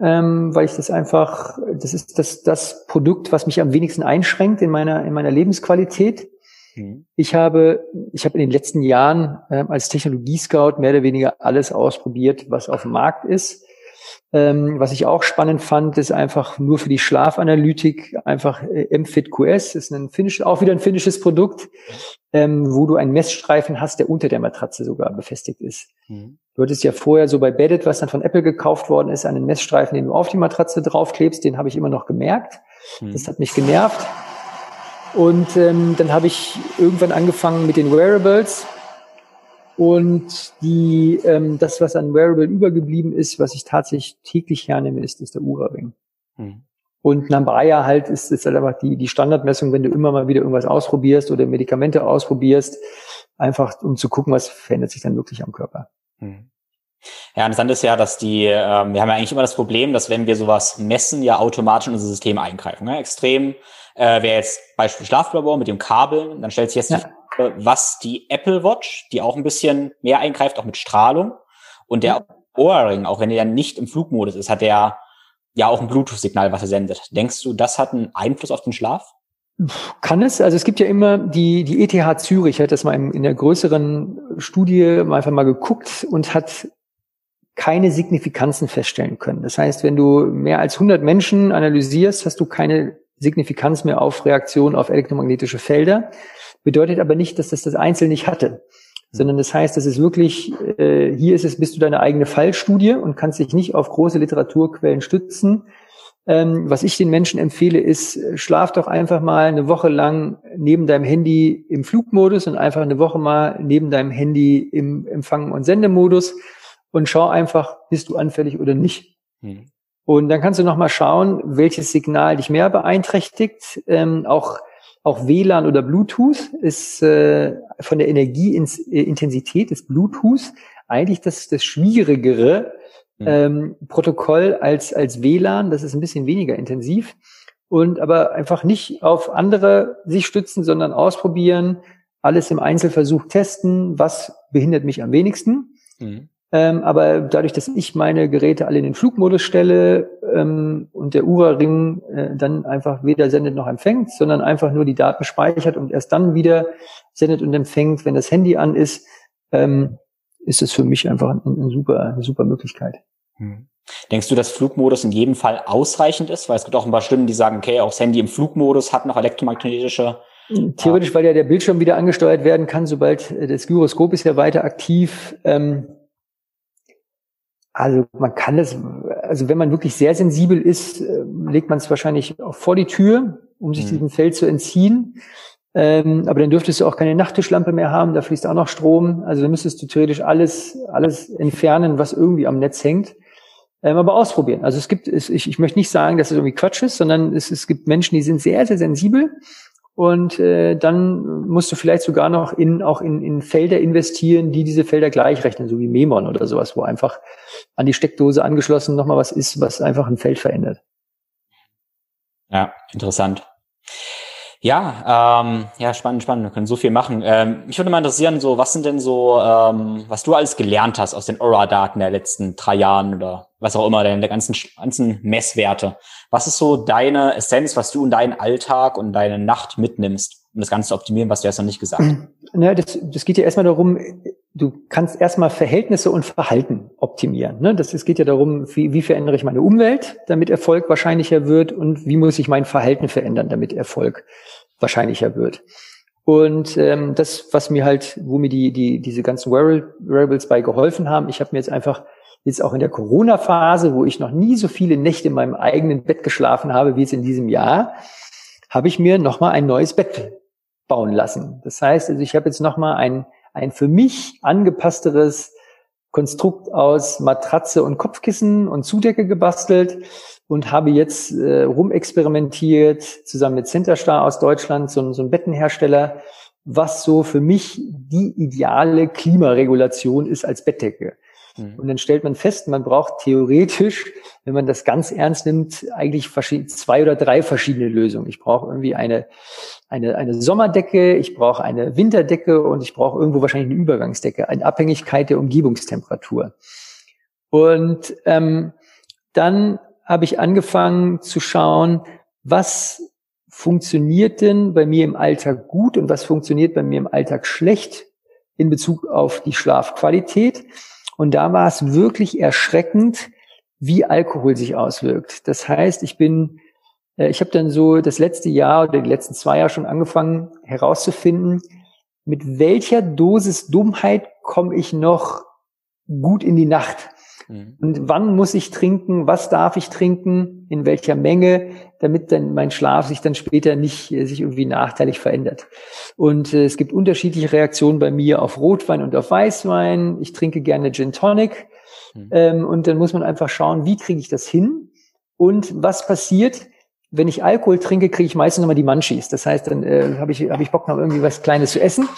ähm, weil ich das einfach, das ist das, das Produkt, was mich am wenigsten einschränkt in meiner, in meiner Lebensqualität. Mhm. Ich habe, ich habe in den letzten Jahren ähm, als Technologiescout mehr oder weniger alles ausprobiert, was auf dem Markt ist. Ähm, was ich auch spannend fand, ist einfach nur für die Schlafanalytik einfach äh, MFit QS, ist ein Finnisch, auch wieder ein finnisches Produkt, ähm, wo du einen Messstreifen hast, der unter der Matratze sogar befestigt ist. Mhm. Du hattest ja vorher so bei Bedded, was dann von Apple gekauft worden ist, einen Messstreifen, den du auf die Matratze draufklebst, den habe ich immer noch gemerkt. Mhm. Das hat mich genervt. Und ähm, dann habe ich irgendwann angefangen mit den Wearables und die, ähm, das, was an Wearable übergeblieben ist, was ich tatsächlich täglich hernehme, ist, ist der Ura-Ring. Mhm. Und Nambaya halt ist, ist halt einfach die, die Standardmessung, wenn du immer mal wieder irgendwas ausprobierst oder Medikamente ausprobierst, einfach um zu gucken, was verändert sich dann wirklich am Körper. Mhm. Ja, interessant ist ja, dass die, ähm, wir haben ja eigentlich immer das Problem, dass wenn wir sowas messen, ja automatisch in unser System eingreifen. Ne? Extrem äh, wäre jetzt Beispiel Schlaflabor mit dem Kabel, dann stellt sich jetzt ja. die was die Apple Watch, die auch ein bisschen mehr eingreift, auch mit Strahlung. Und der Ohrring, auch wenn der nicht im Flugmodus ist, hat der ja auch ein Bluetooth-Signal, was er sendet. Denkst du, das hat einen Einfluss auf den Schlaf? Kann es, also es gibt ja immer die, die ETH Zürich hat das mal in, in der größeren Studie einfach mal geguckt und hat keine Signifikanzen feststellen können. Das heißt, wenn du mehr als 100 Menschen analysierst, hast du keine Signifikanz mehr auf Reaktion auf elektromagnetische Felder bedeutet aber nicht, dass das das Einzel nicht hatte, sondern das heißt, dass es wirklich, äh, hier ist es, bist du deine eigene Fallstudie und kannst dich nicht auf große Literaturquellen stützen. Ähm, was ich den Menschen empfehle, ist, schlaf doch einfach mal eine Woche lang neben deinem Handy im Flugmodus und einfach eine Woche mal neben deinem Handy im Empfang- und Sendemodus und schau einfach, bist du anfällig oder nicht. Mhm. Und dann kannst du noch mal schauen, welches Signal dich mehr beeinträchtigt. Ähm, auch auch WLAN oder Bluetooth ist äh, von der Energieintensität des Bluetooth eigentlich das, das schwierigere mhm. ähm, Protokoll als, als WLAN. Das ist ein bisschen weniger intensiv. Und aber einfach nicht auf andere sich stützen, sondern ausprobieren, alles im Einzelversuch testen, was behindert mich am wenigsten. Mhm. Ähm, aber dadurch, dass ich meine Geräte alle in den Flugmodus stelle ähm, und der Ura-Ring äh, dann einfach weder sendet noch empfängt, sondern einfach nur die Daten speichert und erst dann wieder sendet und empfängt, wenn das Handy an ist, ähm, ist es für mich einfach ein, ein super, eine super Möglichkeit. Hm. Denkst du, dass Flugmodus in jedem Fall ausreichend ist? Weil es gibt auch ein paar Stimmen, die sagen, okay, auch das Handy im Flugmodus hat noch elektromagnetische Theoretisch, weil ja der Bildschirm wieder angesteuert werden kann, sobald äh, das Gyroskop ist ja weiter aktiv. Ähm, also man kann es, also wenn man wirklich sehr sensibel ist, äh, legt man es wahrscheinlich auch vor die Tür, um sich mhm. diesem Feld zu entziehen. Ähm, aber dann dürftest du auch keine Nachttischlampe mehr haben, da fließt auch noch Strom. Also dann müsstest du theoretisch alles, alles entfernen, was irgendwie am Netz hängt. Ähm, aber ausprobieren. Also es gibt, es, ich, ich möchte nicht sagen, dass es irgendwie Quatsch ist, sondern es, es gibt Menschen, die sind sehr, sehr sensibel und äh, dann musst du vielleicht sogar noch in, auch in, in Felder investieren, die diese Felder gleichrechnen, so wie Memon oder sowas, wo einfach an die Steckdose angeschlossen nochmal was ist, was einfach ein Feld verändert. Ja, interessant. Ja, ähm, ja, spannend, spannend. Wir können so viel machen. Ähm, mich würde mal interessieren, so, was sind denn so, ähm, was du alles gelernt hast aus den Aura-Daten der letzten drei Jahren oder was auch immer, der ganzen, ganzen Messwerte. Was ist so deine Essenz, was du in deinen Alltag und deine Nacht mitnimmst? Um das Ganze zu optimieren, was du erst noch nicht gesagt hast? Na, das, das geht ja erstmal darum, du kannst erstmal Verhältnisse und Verhalten optimieren. Ne? Das, es geht ja darum, wie, wie verändere ich meine Umwelt, damit Erfolg wahrscheinlicher wird und wie muss ich mein Verhalten verändern, damit Erfolg wahrscheinlicher wird. Und ähm, das, was mir halt, wo mir die, die, diese ganzen Wearables bei geholfen haben, ich habe mir jetzt einfach jetzt auch in der Corona-Phase, wo ich noch nie so viele Nächte in meinem eigenen Bett geschlafen habe wie jetzt in diesem Jahr, habe ich mir nochmal ein neues Bett bauen lassen. Das heißt, also ich habe jetzt nochmal ein, ein für mich angepassteres Konstrukt aus Matratze und Kopfkissen und Zudecke gebastelt und habe jetzt äh, rumexperimentiert, zusammen mit Centerstar aus Deutschland, so, so ein Bettenhersteller, was so für mich die ideale Klimaregulation ist als Bettdecke. Mhm. Und dann stellt man fest, man braucht theoretisch, wenn man das ganz ernst nimmt, eigentlich zwei oder drei verschiedene Lösungen. Ich brauche irgendwie eine, eine, eine Sommerdecke, ich brauche eine Winterdecke und ich brauche irgendwo wahrscheinlich eine Übergangsdecke, eine Abhängigkeit der Umgebungstemperatur. Und ähm, dann habe ich angefangen zu schauen, was funktioniert denn bei mir im Alltag gut und was funktioniert bei mir im Alltag schlecht in Bezug auf die Schlafqualität. Und da war es wirklich erschreckend, wie Alkohol sich auswirkt. Das heißt, ich bin, ich habe dann so das letzte Jahr oder die letzten zwei Jahre schon angefangen herauszufinden, mit welcher Dosis Dummheit komme ich noch gut in die Nacht. Mhm. Und wann muss ich trinken? Was darf ich trinken? In welcher Menge? Damit dann mein Schlaf sich dann später nicht äh, sich irgendwie nachteilig verändert. Und äh, es gibt unterschiedliche Reaktionen bei mir auf Rotwein und auf Weißwein. Ich trinke gerne Gin Tonic. Mhm. Ähm, und dann muss man einfach schauen, wie kriege ich das hin? Und was passiert, wenn ich Alkohol trinke, kriege ich meistens nochmal die Munchies. Das heißt, dann äh, habe ich, hab ich Bock noch irgendwie was Kleines zu essen.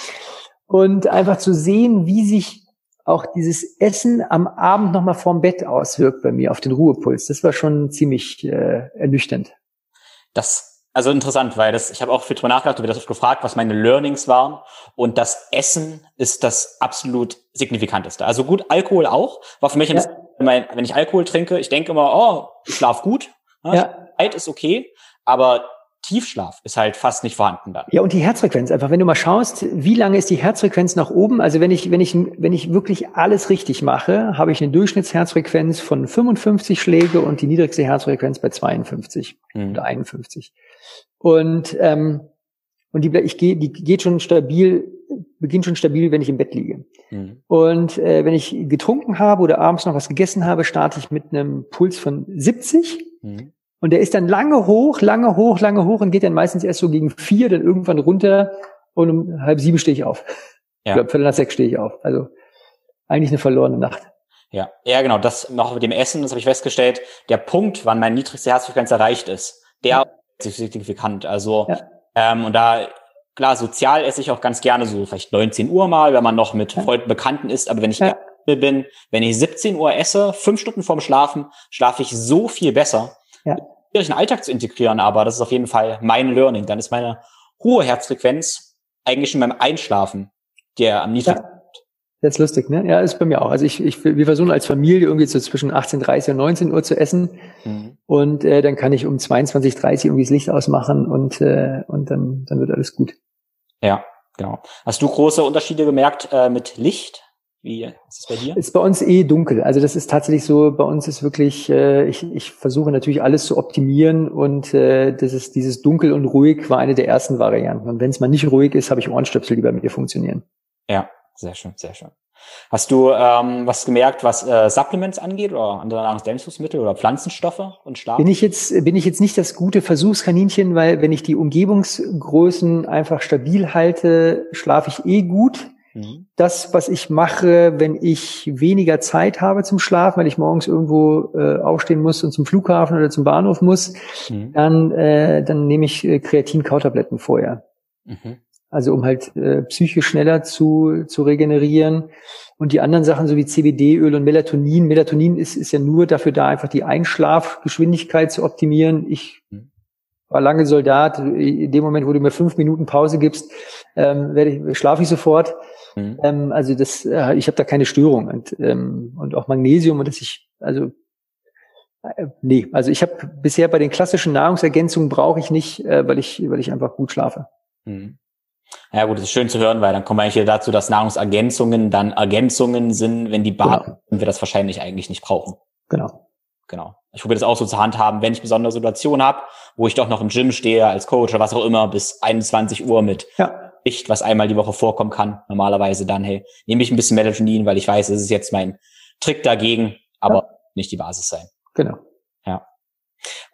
Und einfach zu sehen, wie sich auch dieses Essen am Abend nochmal vorm Bett auswirkt bei mir auf den Ruhepuls. Das war schon ziemlich äh, ernüchternd. Das also interessant, weil das, ich habe auch viel drüber nachgedacht und mir das oft gefragt, was meine Learnings waren. Und das Essen ist das absolut signifikanteste. Also gut, Alkohol auch. War für mich, ja. wenn ich Alkohol trinke, ich denke immer, oh, ich schlaf gut. Ja. Zeit ist okay. Aber Tiefschlaf ist halt fast nicht vorhanden da. Ja, und die Herzfrequenz einfach, wenn du mal schaust, wie lange ist die Herzfrequenz nach oben? Also wenn ich, wenn ich, wenn ich wirklich alles richtig mache, habe ich eine Durchschnittsherzfrequenz von 55 Schläge und die niedrigste Herzfrequenz bei 52 mhm. oder 51. Und, ähm, und die, ich gehe, die geht schon stabil, beginnt schon stabil, wenn ich im Bett liege. Mhm. Und äh, wenn ich getrunken habe oder abends noch was gegessen habe, starte ich mit einem Puls von 70. Mhm. Und der ist dann lange hoch, lange hoch, lange hoch und geht dann meistens erst so gegen vier, dann irgendwann runter und um halb sieben stehe ich auf. Ja. Ich glaube, viertel nach sechs stehe ich auf. Also eigentlich eine verlorene Nacht. Ja, ja, genau. Das noch mit dem Essen, das habe ich festgestellt. Der Punkt, wann meine niedrigste Herzfrequenz erreicht ist, der ja. ist signifikant. Also ja. ähm, und da klar, sozial esse ich auch ganz gerne so vielleicht 19 Uhr mal, wenn man noch mit Freunden Bekannten ist. Aber wenn ich ja. bin, wenn ich 17 Uhr esse, fünf Stunden vorm Schlafen, schlafe ich so viel besser. Ja schwierig, in den Alltag zu integrieren, aber das ist auf jeden Fall mein Learning. Dann ist meine hohe Herzfrequenz eigentlich schon beim Einschlafen der am niedrigsten. Ja. Das ist lustig, ne? Ja, ist bei mir auch. Also ich, ich wir versuchen als Familie irgendwie so zwischen 18.30 und 19 Uhr zu essen. Mhm. Und äh, dann kann ich um 22.30 irgendwie das Licht ausmachen und, äh, und dann, dann wird alles gut. Ja, genau. Hast du große Unterschiede gemerkt äh, mit Licht? Wie ist es bei dir? Ist bei uns eh dunkel. Also das ist tatsächlich so, bei uns ist wirklich, äh, ich, ich versuche natürlich alles zu optimieren und äh, das ist dieses dunkel und ruhig war eine der ersten Varianten. Und wenn es mal nicht ruhig ist, habe ich Ohrenstöpsel, die bei mir funktionieren. Ja, sehr schön, sehr schön. Hast du ähm, was gemerkt, was äh, Supplements angeht oder andere Nahrungsergänzungsmittel oder Pflanzenstoffe und Schlaf? Bin ich jetzt bin ich jetzt nicht das gute Versuchskaninchen, weil wenn ich die Umgebungsgrößen einfach stabil halte, schlafe ich eh gut. Mhm. Das, was ich mache, wenn ich weniger Zeit habe zum Schlafen, weil ich morgens irgendwo äh, aufstehen muss und zum Flughafen oder zum Bahnhof muss, mhm. dann, äh, dann nehme ich äh, Kreatin-Kautabletten vorher. Mhm. Also um halt äh, psychisch schneller zu, zu regenerieren. Und die anderen Sachen, so wie CBD-Öl und Melatonin. Melatonin ist, ist ja nur dafür da, einfach die Einschlafgeschwindigkeit zu optimieren. Ich mhm. war lange Soldat. In dem Moment, wo du mir fünf Minuten Pause gibst, ähm, werde ich, schlafe ich sofort. Mhm. Ähm, also das, äh, ich habe da keine Störung und, ähm, und auch Magnesium und dass ich, also äh, nee, also ich habe bisher bei den klassischen Nahrungsergänzungen brauche ich nicht, äh, weil ich, weil ich einfach gut schlafe. Mhm. Ja gut, das ist schön zu hören, weil dann kommen wir eigentlich dazu, dass Nahrungsergänzungen dann Ergänzungen sind, wenn die Basis genau. wir das wahrscheinlich eigentlich nicht brauchen. Genau. Genau. Ich probiere das auch so zur Hand haben, wenn ich besondere Situationen habe, wo ich doch noch im Gym stehe als Coach oder was auch immer bis 21 Uhr mit ja. Licht, was einmal die Woche vorkommen kann. Normalerweise dann, hey, nehme ich ein bisschen Melatonin, weil ich weiß, es ist jetzt mein Trick dagegen, aber ja. nicht die Basis sein. Genau. Ja.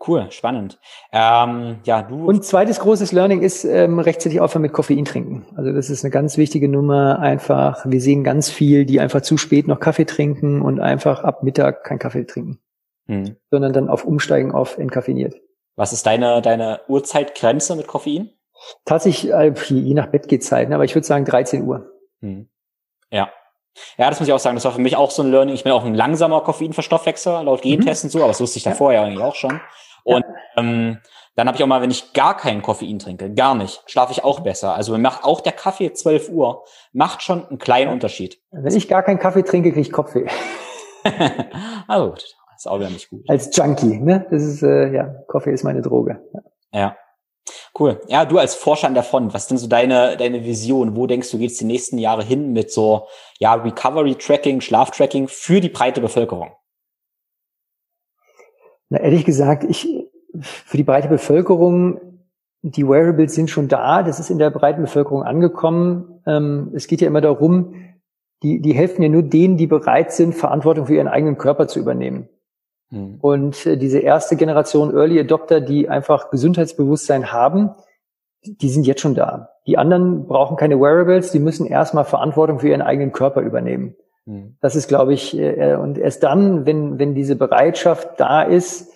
Cool, spannend. Ähm, ja, du. Und zweites großes Learning ist ähm, rechtzeitig aufhören mit Koffein trinken. Also das ist eine ganz wichtige Nummer. Einfach, wir sehen ganz viel, die einfach zu spät noch Kaffee trinken und einfach ab Mittag kein Kaffee trinken, hm. sondern dann auf Umsteigen auf entkaffeiniert. Was ist deine deine Uhrzeitgrenze mit Koffein? Tatsächlich, äh, je nach Bettgehzeiten, aber ich würde sagen 13 Uhr. Hm. Ja, ja, das muss ich auch sagen. Das war für mich auch so ein Learning. Ich bin auch ein langsamer Koffeinverstoffwechsler, laut Gentesten mhm. so, aber das wusste ich davor ja eigentlich auch schon. Und ja. ähm, dann habe ich auch mal, wenn ich gar keinen Koffein trinke, gar nicht, schlafe ich auch besser. Also macht auch der Kaffee 12 Uhr, macht schon einen kleinen Unterschied. Wenn ich gar keinen Kaffee trinke, kriege ich Kopfweh. also gut, ist auch wieder nicht gut. Als Junkie, ne? Das ist, äh, ja, Kaffee ist meine Droge. Ja. ja. Cool. Ja, du als Forscher an der Front, was sind so deine, deine Vision? Wo denkst du, geht's die nächsten Jahre hin mit so, ja, Recovery-Tracking, Schlaftracking für die breite Bevölkerung? Na, ehrlich gesagt, ich, für die breite Bevölkerung, die Wearables sind schon da, das ist in der breiten Bevölkerung angekommen. Ähm, es geht ja immer darum, die, die helfen ja nur denen, die bereit sind, Verantwortung für ihren eigenen Körper zu übernehmen. Mhm. Und äh, diese erste Generation Early Adopter, die einfach Gesundheitsbewusstsein haben, die sind jetzt schon da. Die anderen brauchen keine Wearables, die müssen erstmal Verantwortung für ihren eigenen Körper übernehmen. Mhm. Das ist, glaube ich, äh, und erst dann, wenn, wenn diese Bereitschaft da ist,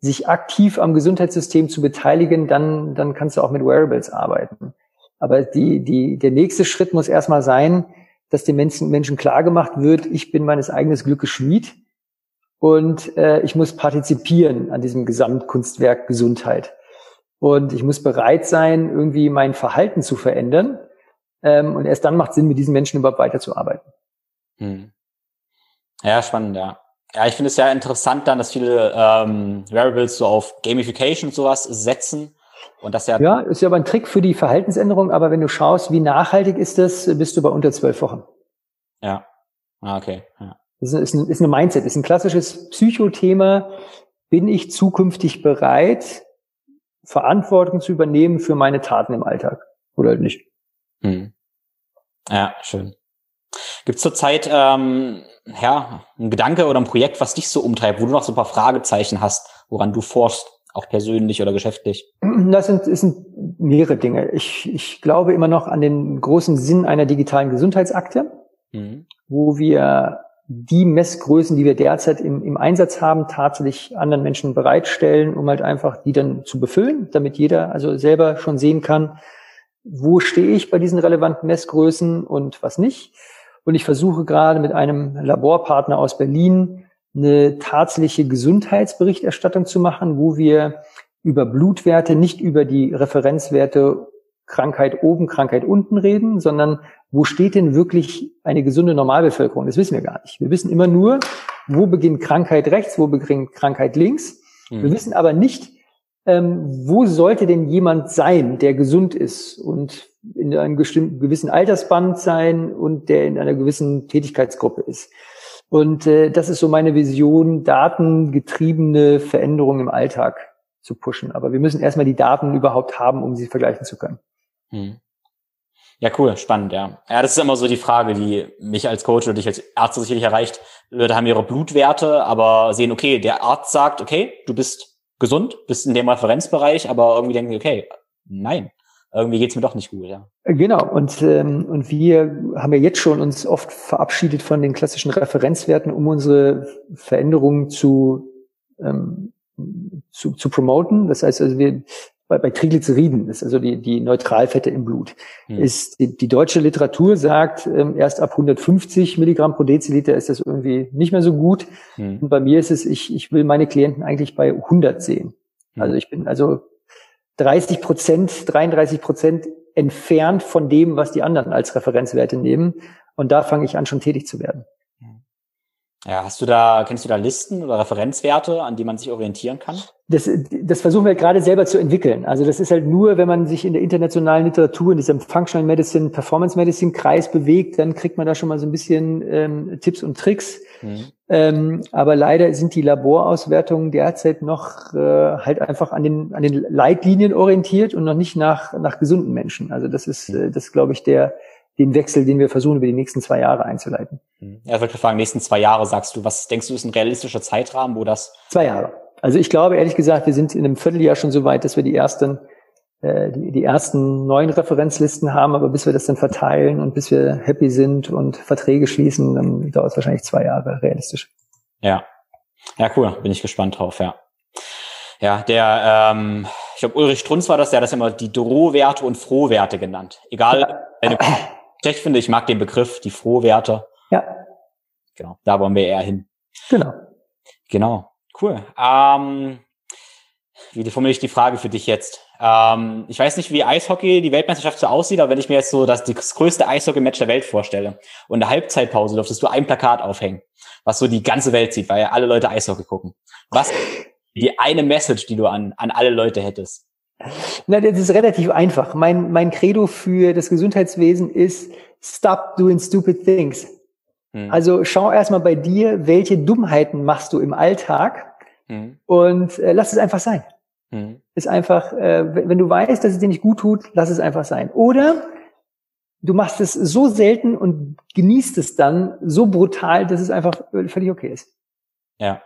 sich aktiv am Gesundheitssystem zu beteiligen, dann, dann kannst du auch mit Wearables arbeiten. Aber die, die, der nächste Schritt muss erstmal sein, dass den Menschen, Menschen klar gemacht wird, ich bin meines eigenen Glückes Schmied und äh, ich muss partizipieren an diesem Gesamtkunstwerk Gesundheit. Und ich muss bereit sein, irgendwie mein Verhalten zu verändern. Ähm, und erst dann macht Sinn, mit diesen Menschen überhaupt weiterzuarbeiten. Hm. Ja, spannend, ja. Ja, ich finde es ja interessant dann, dass viele ähm, Variables so auf Gamification und sowas setzen. Und das ja. Ja, ist ja aber ein Trick für die Verhaltensänderung, aber wenn du schaust, wie nachhaltig ist das, bist du bei unter zwölf Wochen. Ja. Ah, okay. Ja. Das ist ein, ist ein Mindset, ist ein klassisches Psychothema. Bin ich zukünftig bereit, Verantwortung zu übernehmen für meine Taten im Alltag oder nicht? Hm. Ja, schön. Gibt es zurzeit ähm, ja, ein Gedanke oder ein Projekt, was dich so umtreibt, wo du noch so ein paar Fragezeichen hast, woran du forschst, auch persönlich oder geschäftlich? Das sind, das sind mehrere Dinge. Ich, ich glaube immer noch an den großen Sinn einer digitalen Gesundheitsakte, mhm. wo wir die Messgrößen, die wir derzeit im, im Einsatz haben, tatsächlich anderen Menschen bereitstellen, um halt einfach die dann zu befüllen, damit jeder also selber schon sehen kann, wo stehe ich bei diesen relevanten Messgrößen und was nicht. Und ich versuche gerade mit einem Laborpartner aus Berlin eine tatsächliche Gesundheitsberichterstattung zu machen, wo wir über Blutwerte, nicht über die Referenzwerte Krankheit oben, Krankheit unten reden, sondern wo steht denn wirklich eine gesunde Normalbevölkerung? Das wissen wir gar nicht. Wir wissen immer nur, wo beginnt Krankheit rechts, wo beginnt Krankheit links. Mhm. Wir wissen aber nicht, ähm, wo sollte denn jemand sein, der gesund ist und in einem gewissen Altersband sein und der in einer gewissen Tätigkeitsgruppe ist. Und äh, das ist so meine Vision, datengetriebene Veränderungen im Alltag zu pushen. Aber wir müssen erstmal die Daten überhaupt haben, um sie vergleichen zu können. Hm. Ja, cool, spannend, ja. Ja, das ist immer so die Frage, die mich als Coach oder dich als Arzt sicherlich erreicht. Leute haben ihre Blutwerte, aber sehen, okay, der Arzt sagt, okay, du bist gesund, bist in dem Referenzbereich, aber irgendwie denken, okay, nein, irgendwie geht's mir doch nicht gut, ja. Genau, und, ähm, und wir haben ja jetzt schon uns oft verabschiedet von den klassischen Referenzwerten, um unsere Veränderungen zu, ähm, zu, zu promoten. Das heißt also, wir bei, bei Triglyceriden, ist also die, die Neutralfette im Blut, hm. ist die, die deutsche Literatur sagt, ähm, erst ab 150 Milligramm pro Deziliter ist das irgendwie nicht mehr so gut. Hm. Und bei mir ist es, ich, ich will meine Klienten eigentlich bei 100 sehen. Hm. Also ich bin also 30 Prozent, 33 Prozent entfernt von dem, was die anderen als Referenzwerte nehmen. Und da fange ich an, schon tätig zu werden. Ja, hast du da, kennst du da Listen oder Referenzwerte, an die man sich orientieren kann? Das, das versuchen wir gerade selber zu entwickeln. Also das ist halt nur, wenn man sich in der internationalen Literatur, in diesem Functional Medicine, Performance Medicine Kreis bewegt, dann kriegt man da schon mal so ein bisschen ähm, Tipps und Tricks. Mhm. Ähm, aber leider sind die Laborauswertungen derzeit noch äh, halt einfach an den, an den Leitlinien orientiert und noch nicht nach, nach gesunden Menschen. Also das ist, mhm. äh, das glaube ich, der, den Wechsel, den wir versuchen, über die nächsten zwei Jahre einzuleiten. Mhm. Ja, ich wollte fragen, nächsten zwei Jahre sagst du, was denkst du, ist ein realistischer Zeitrahmen, wo das? Zwei Jahre. Also ich glaube, ehrlich gesagt, wir sind in einem Vierteljahr schon so weit, dass wir die ersten, äh, die, die ersten neuen Referenzlisten haben, aber bis wir das dann verteilen und bis wir happy sind und Verträge schließen, dann dauert es wahrscheinlich zwei Jahre realistisch. Ja. Ja, cool. Bin ich gespannt drauf, ja. Ja, der, ähm, ich glaube, Ulrich Strunz war das, der hat das immer die Drohwerte und Frohwerte genannt. Egal, wenn du schlecht finde, ich mag den Begriff, die Frohwerte. Ja. Genau, da wollen wir eher hin. Genau. Genau, cool. Ähm, wie formuliere ich die Frage für dich jetzt? Ähm, ich weiß nicht, wie Eishockey, die Weltmeisterschaft so aussieht, aber wenn ich mir jetzt so das, das größte Eishockey-Match der Welt vorstelle und in der Halbzeitpause durftest du ein Plakat aufhängen, was so die ganze Welt sieht, weil ja alle Leute Eishockey gucken. Was die eine Message, die du an, an alle Leute hättest? Na, das ist relativ einfach. Mein, mein Credo für das Gesundheitswesen ist stop doing stupid things. Hm. Also schau erstmal bei dir, welche Dummheiten machst du im Alltag hm. und äh, lass es einfach sein. Hm. Ist einfach, äh, wenn du weißt, dass es dir nicht gut tut, lass es einfach sein. Oder du machst es so selten und genießt es dann so brutal, dass es einfach völlig okay ist. Ja.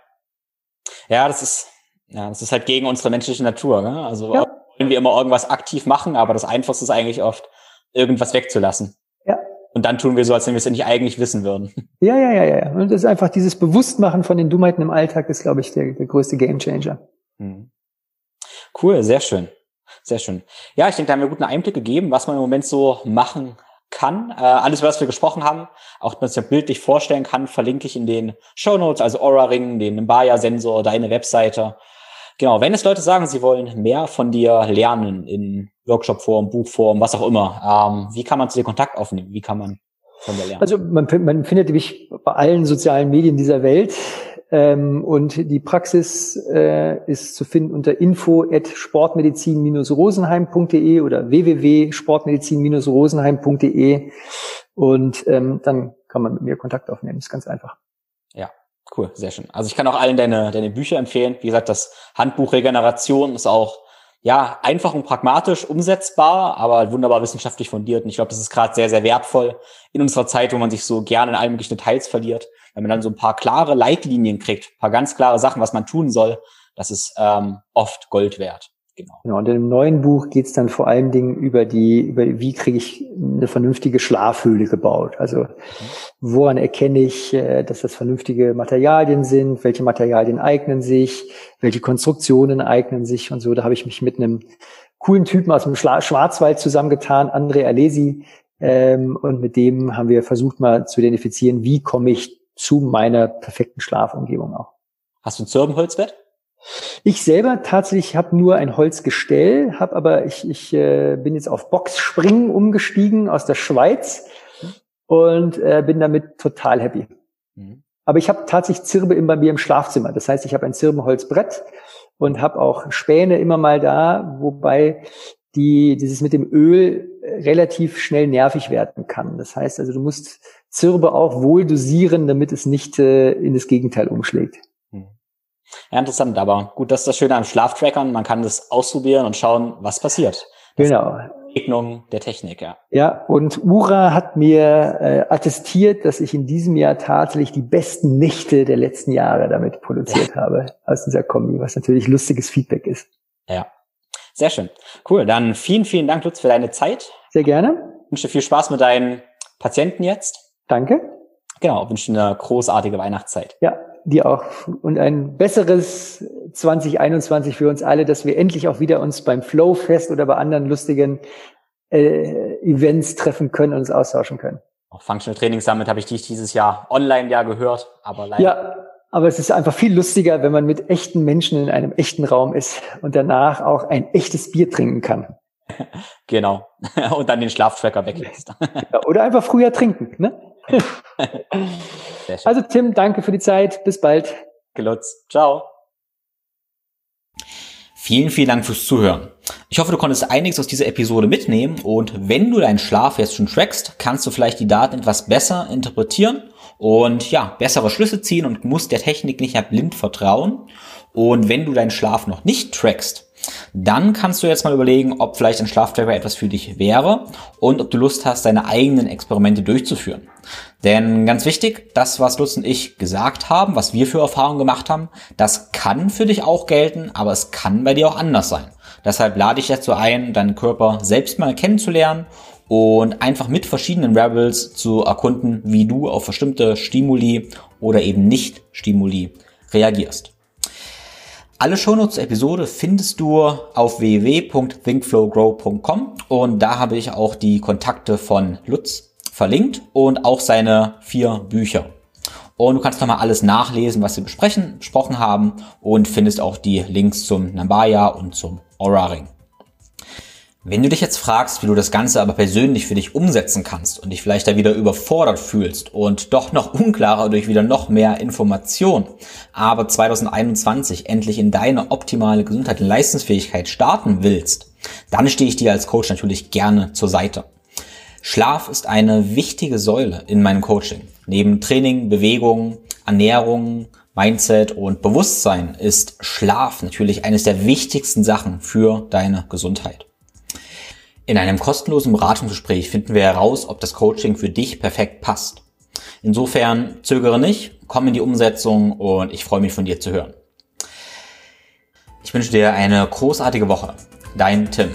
Ja, das ist, ja, das ist halt gegen unsere menschliche Natur. Ne? Also ja. Wollen wir immer irgendwas aktiv machen, aber das Einfachste ist eigentlich oft, irgendwas wegzulassen. Ja. Und dann tun wir so, als wenn wir es nicht eigentlich wissen würden. Ja, ja, ja, ja. Und das ist einfach dieses Bewusstmachen von den Dummheiten im Alltag ist, glaube ich, der, der größte Gamechanger. Mhm. Cool, sehr schön. Sehr schön. Ja, ich denke, da haben wir guten Einblick gegeben, was man im Moment so machen kann. Äh, alles, was wir gesprochen haben, auch dass man sich bildlich vorstellen kann, verlinke ich in den Show Notes, also Aura Ring, den Mbaya-Sensor, deine Webseite. Genau, wenn es Leute sagen, sie wollen mehr von dir lernen in Workshop-Form, Buchform, was auch immer, ähm, wie kann man zu dir Kontakt aufnehmen? Wie kann man von dir lernen? Also man, man findet mich bei allen sozialen Medien dieser Welt. Ähm, und die Praxis äh, ist zu finden unter info at sportmedizin-rosenheim.de oder www.sportmedizin-rosenheim.de und ähm, dann kann man mit mir Kontakt aufnehmen. Das ist ganz einfach. Cool, sehr schön. Also ich kann auch allen deine, deine Bücher empfehlen. Wie gesagt, das Handbuch Regeneration ist auch ja, einfach und pragmatisch umsetzbar, aber wunderbar wissenschaftlich fundiert. Und ich glaube, das ist gerade sehr, sehr wertvoll in unserer Zeit, wo man sich so gerne in allen möglichen Details verliert. Wenn man dann so ein paar klare Leitlinien kriegt, paar ganz klare Sachen, was man tun soll, das ist ähm, oft Gold wert. Genau. genau. Und im neuen Buch geht es dann vor allen Dingen über die, über wie kriege ich eine vernünftige Schlafhöhle gebaut. Also woran erkenne ich, äh, dass das vernünftige Materialien sind, welche Materialien eignen sich, welche Konstruktionen eignen sich und so. Da habe ich mich mit einem coolen Typen aus dem Schwarzwald zusammengetan, André Alesi, ähm, und mit dem haben wir versucht mal zu identifizieren, wie komme ich zu meiner perfekten Schlafumgebung auch. Hast du ein Zirbenholzbett? Ich selber tatsächlich habe nur ein Holzgestell, habe aber ich, ich äh, bin jetzt auf Boxspringen umgestiegen aus der Schweiz und äh, bin damit total happy. Mhm. Aber ich habe tatsächlich Zirbe immer bei mir im Schlafzimmer. Das heißt, ich habe ein Zirbenholzbrett und habe auch Späne immer mal da, wobei die dieses mit dem Öl relativ schnell nervig werden kann. Das heißt also, du musst Zirbe auch wohl dosieren, damit es nicht äh, in das Gegenteil umschlägt. Ja, interessant, aber gut, das ist das Schöne am Schlaftrackern. Man kann das ausprobieren und schauen, was passiert. Das genau. Begegnung der Technik, ja. Ja, und Ura hat mir äh, attestiert, dass ich in diesem Jahr tatsächlich die besten Nächte der letzten Jahre damit produziert ja. habe aus dieser Kombi, was natürlich lustiges Feedback ist. Ja, sehr schön. Cool, dann vielen, vielen Dank, Lutz, für deine Zeit. Sehr gerne. Ich wünsche dir viel Spaß mit deinen Patienten jetzt. Danke. Genau, wünsche dir eine großartige Weihnachtszeit. Ja, dir auch und ein besseres 2021 für uns alle, dass wir endlich auch wieder uns beim Flowfest oder bei anderen lustigen äh, Events treffen können und uns austauschen können. Auch Functional Training Summit habe ich dich dieses Jahr online ja gehört, aber leider. Ja, aber es ist einfach viel lustiger, wenn man mit echten Menschen in einem echten Raum ist und danach auch ein echtes Bier trinken kann. Genau. Und dann den Schlaftracker weglässt. Oder einfach früher trinken, ne? Also Tim, danke für die Zeit. Bis bald. Gelutz. Ciao. Vielen, vielen Dank fürs Zuhören. Ich hoffe, du konntest einiges aus dieser Episode mitnehmen und wenn du deinen Schlaf jetzt schon trackst, kannst du vielleicht die Daten etwas besser interpretieren und ja, bessere Schlüsse ziehen und musst der Technik nicht mehr blind vertrauen. Und wenn du deinen Schlaf noch nicht trackst, dann kannst du jetzt mal überlegen, ob vielleicht ein Schlaftracker etwas für dich wäre und ob du Lust hast, deine eigenen Experimente durchzuführen. Denn ganz wichtig, das, was Lutz und ich gesagt haben, was wir für Erfahrungen gemacht haben, das kann für dich auch gelten, aber es kann bei dir auch anders sein. Deshalb lade ich dazu ein, deinen Körper selbst mal kennenzulernen und einfach mit verschiedenen Rebels zu erkunden, wie du auf bestimmte Stimuli oder eben nicht Stimuli reagierst. Alle Shownotes zur Episode findest du auf www.thinkflowgrow.com und da habe ich auch die Kontakte von Lutz verlinkt und auch seine vier Bücher. Und du kannst nochmal alles nachlesen, was wir besprechen, besprochen haben und findest auch die Links zum Nambaya und zum Aura Ring. Wenn du dich jetzt fragst, wie du das Ganze aber persönlich für dich umsetzen kannst und dich vielleicht da wieder überfordert fühlst und doch noch unklarer durch wieder noch mehr Information, aber 2021 endlich in deine optimale Gesundheit und Leistungsfähigkeit starten willst, dann stehe ich dir als Coach natürlich gerne zur Seite. Schlaf ist eine wichtige Säule in meinem Coaching. Neben Training, Bewegung, Ernährung, Mindset und Bewusstsein ist Schlaf natürlich eines der wichtigsten Sachen für deine Gesundheit. In einem kostenlosen Beratungsgespräch finden wir heraus, ob das Coaching für dich perfekt passt. Insofern zögere nicht, komm in die Umsetzung und ich freue mich von dir zu hören. Ich wünsche dir eine großartige Woche. Dein Tim.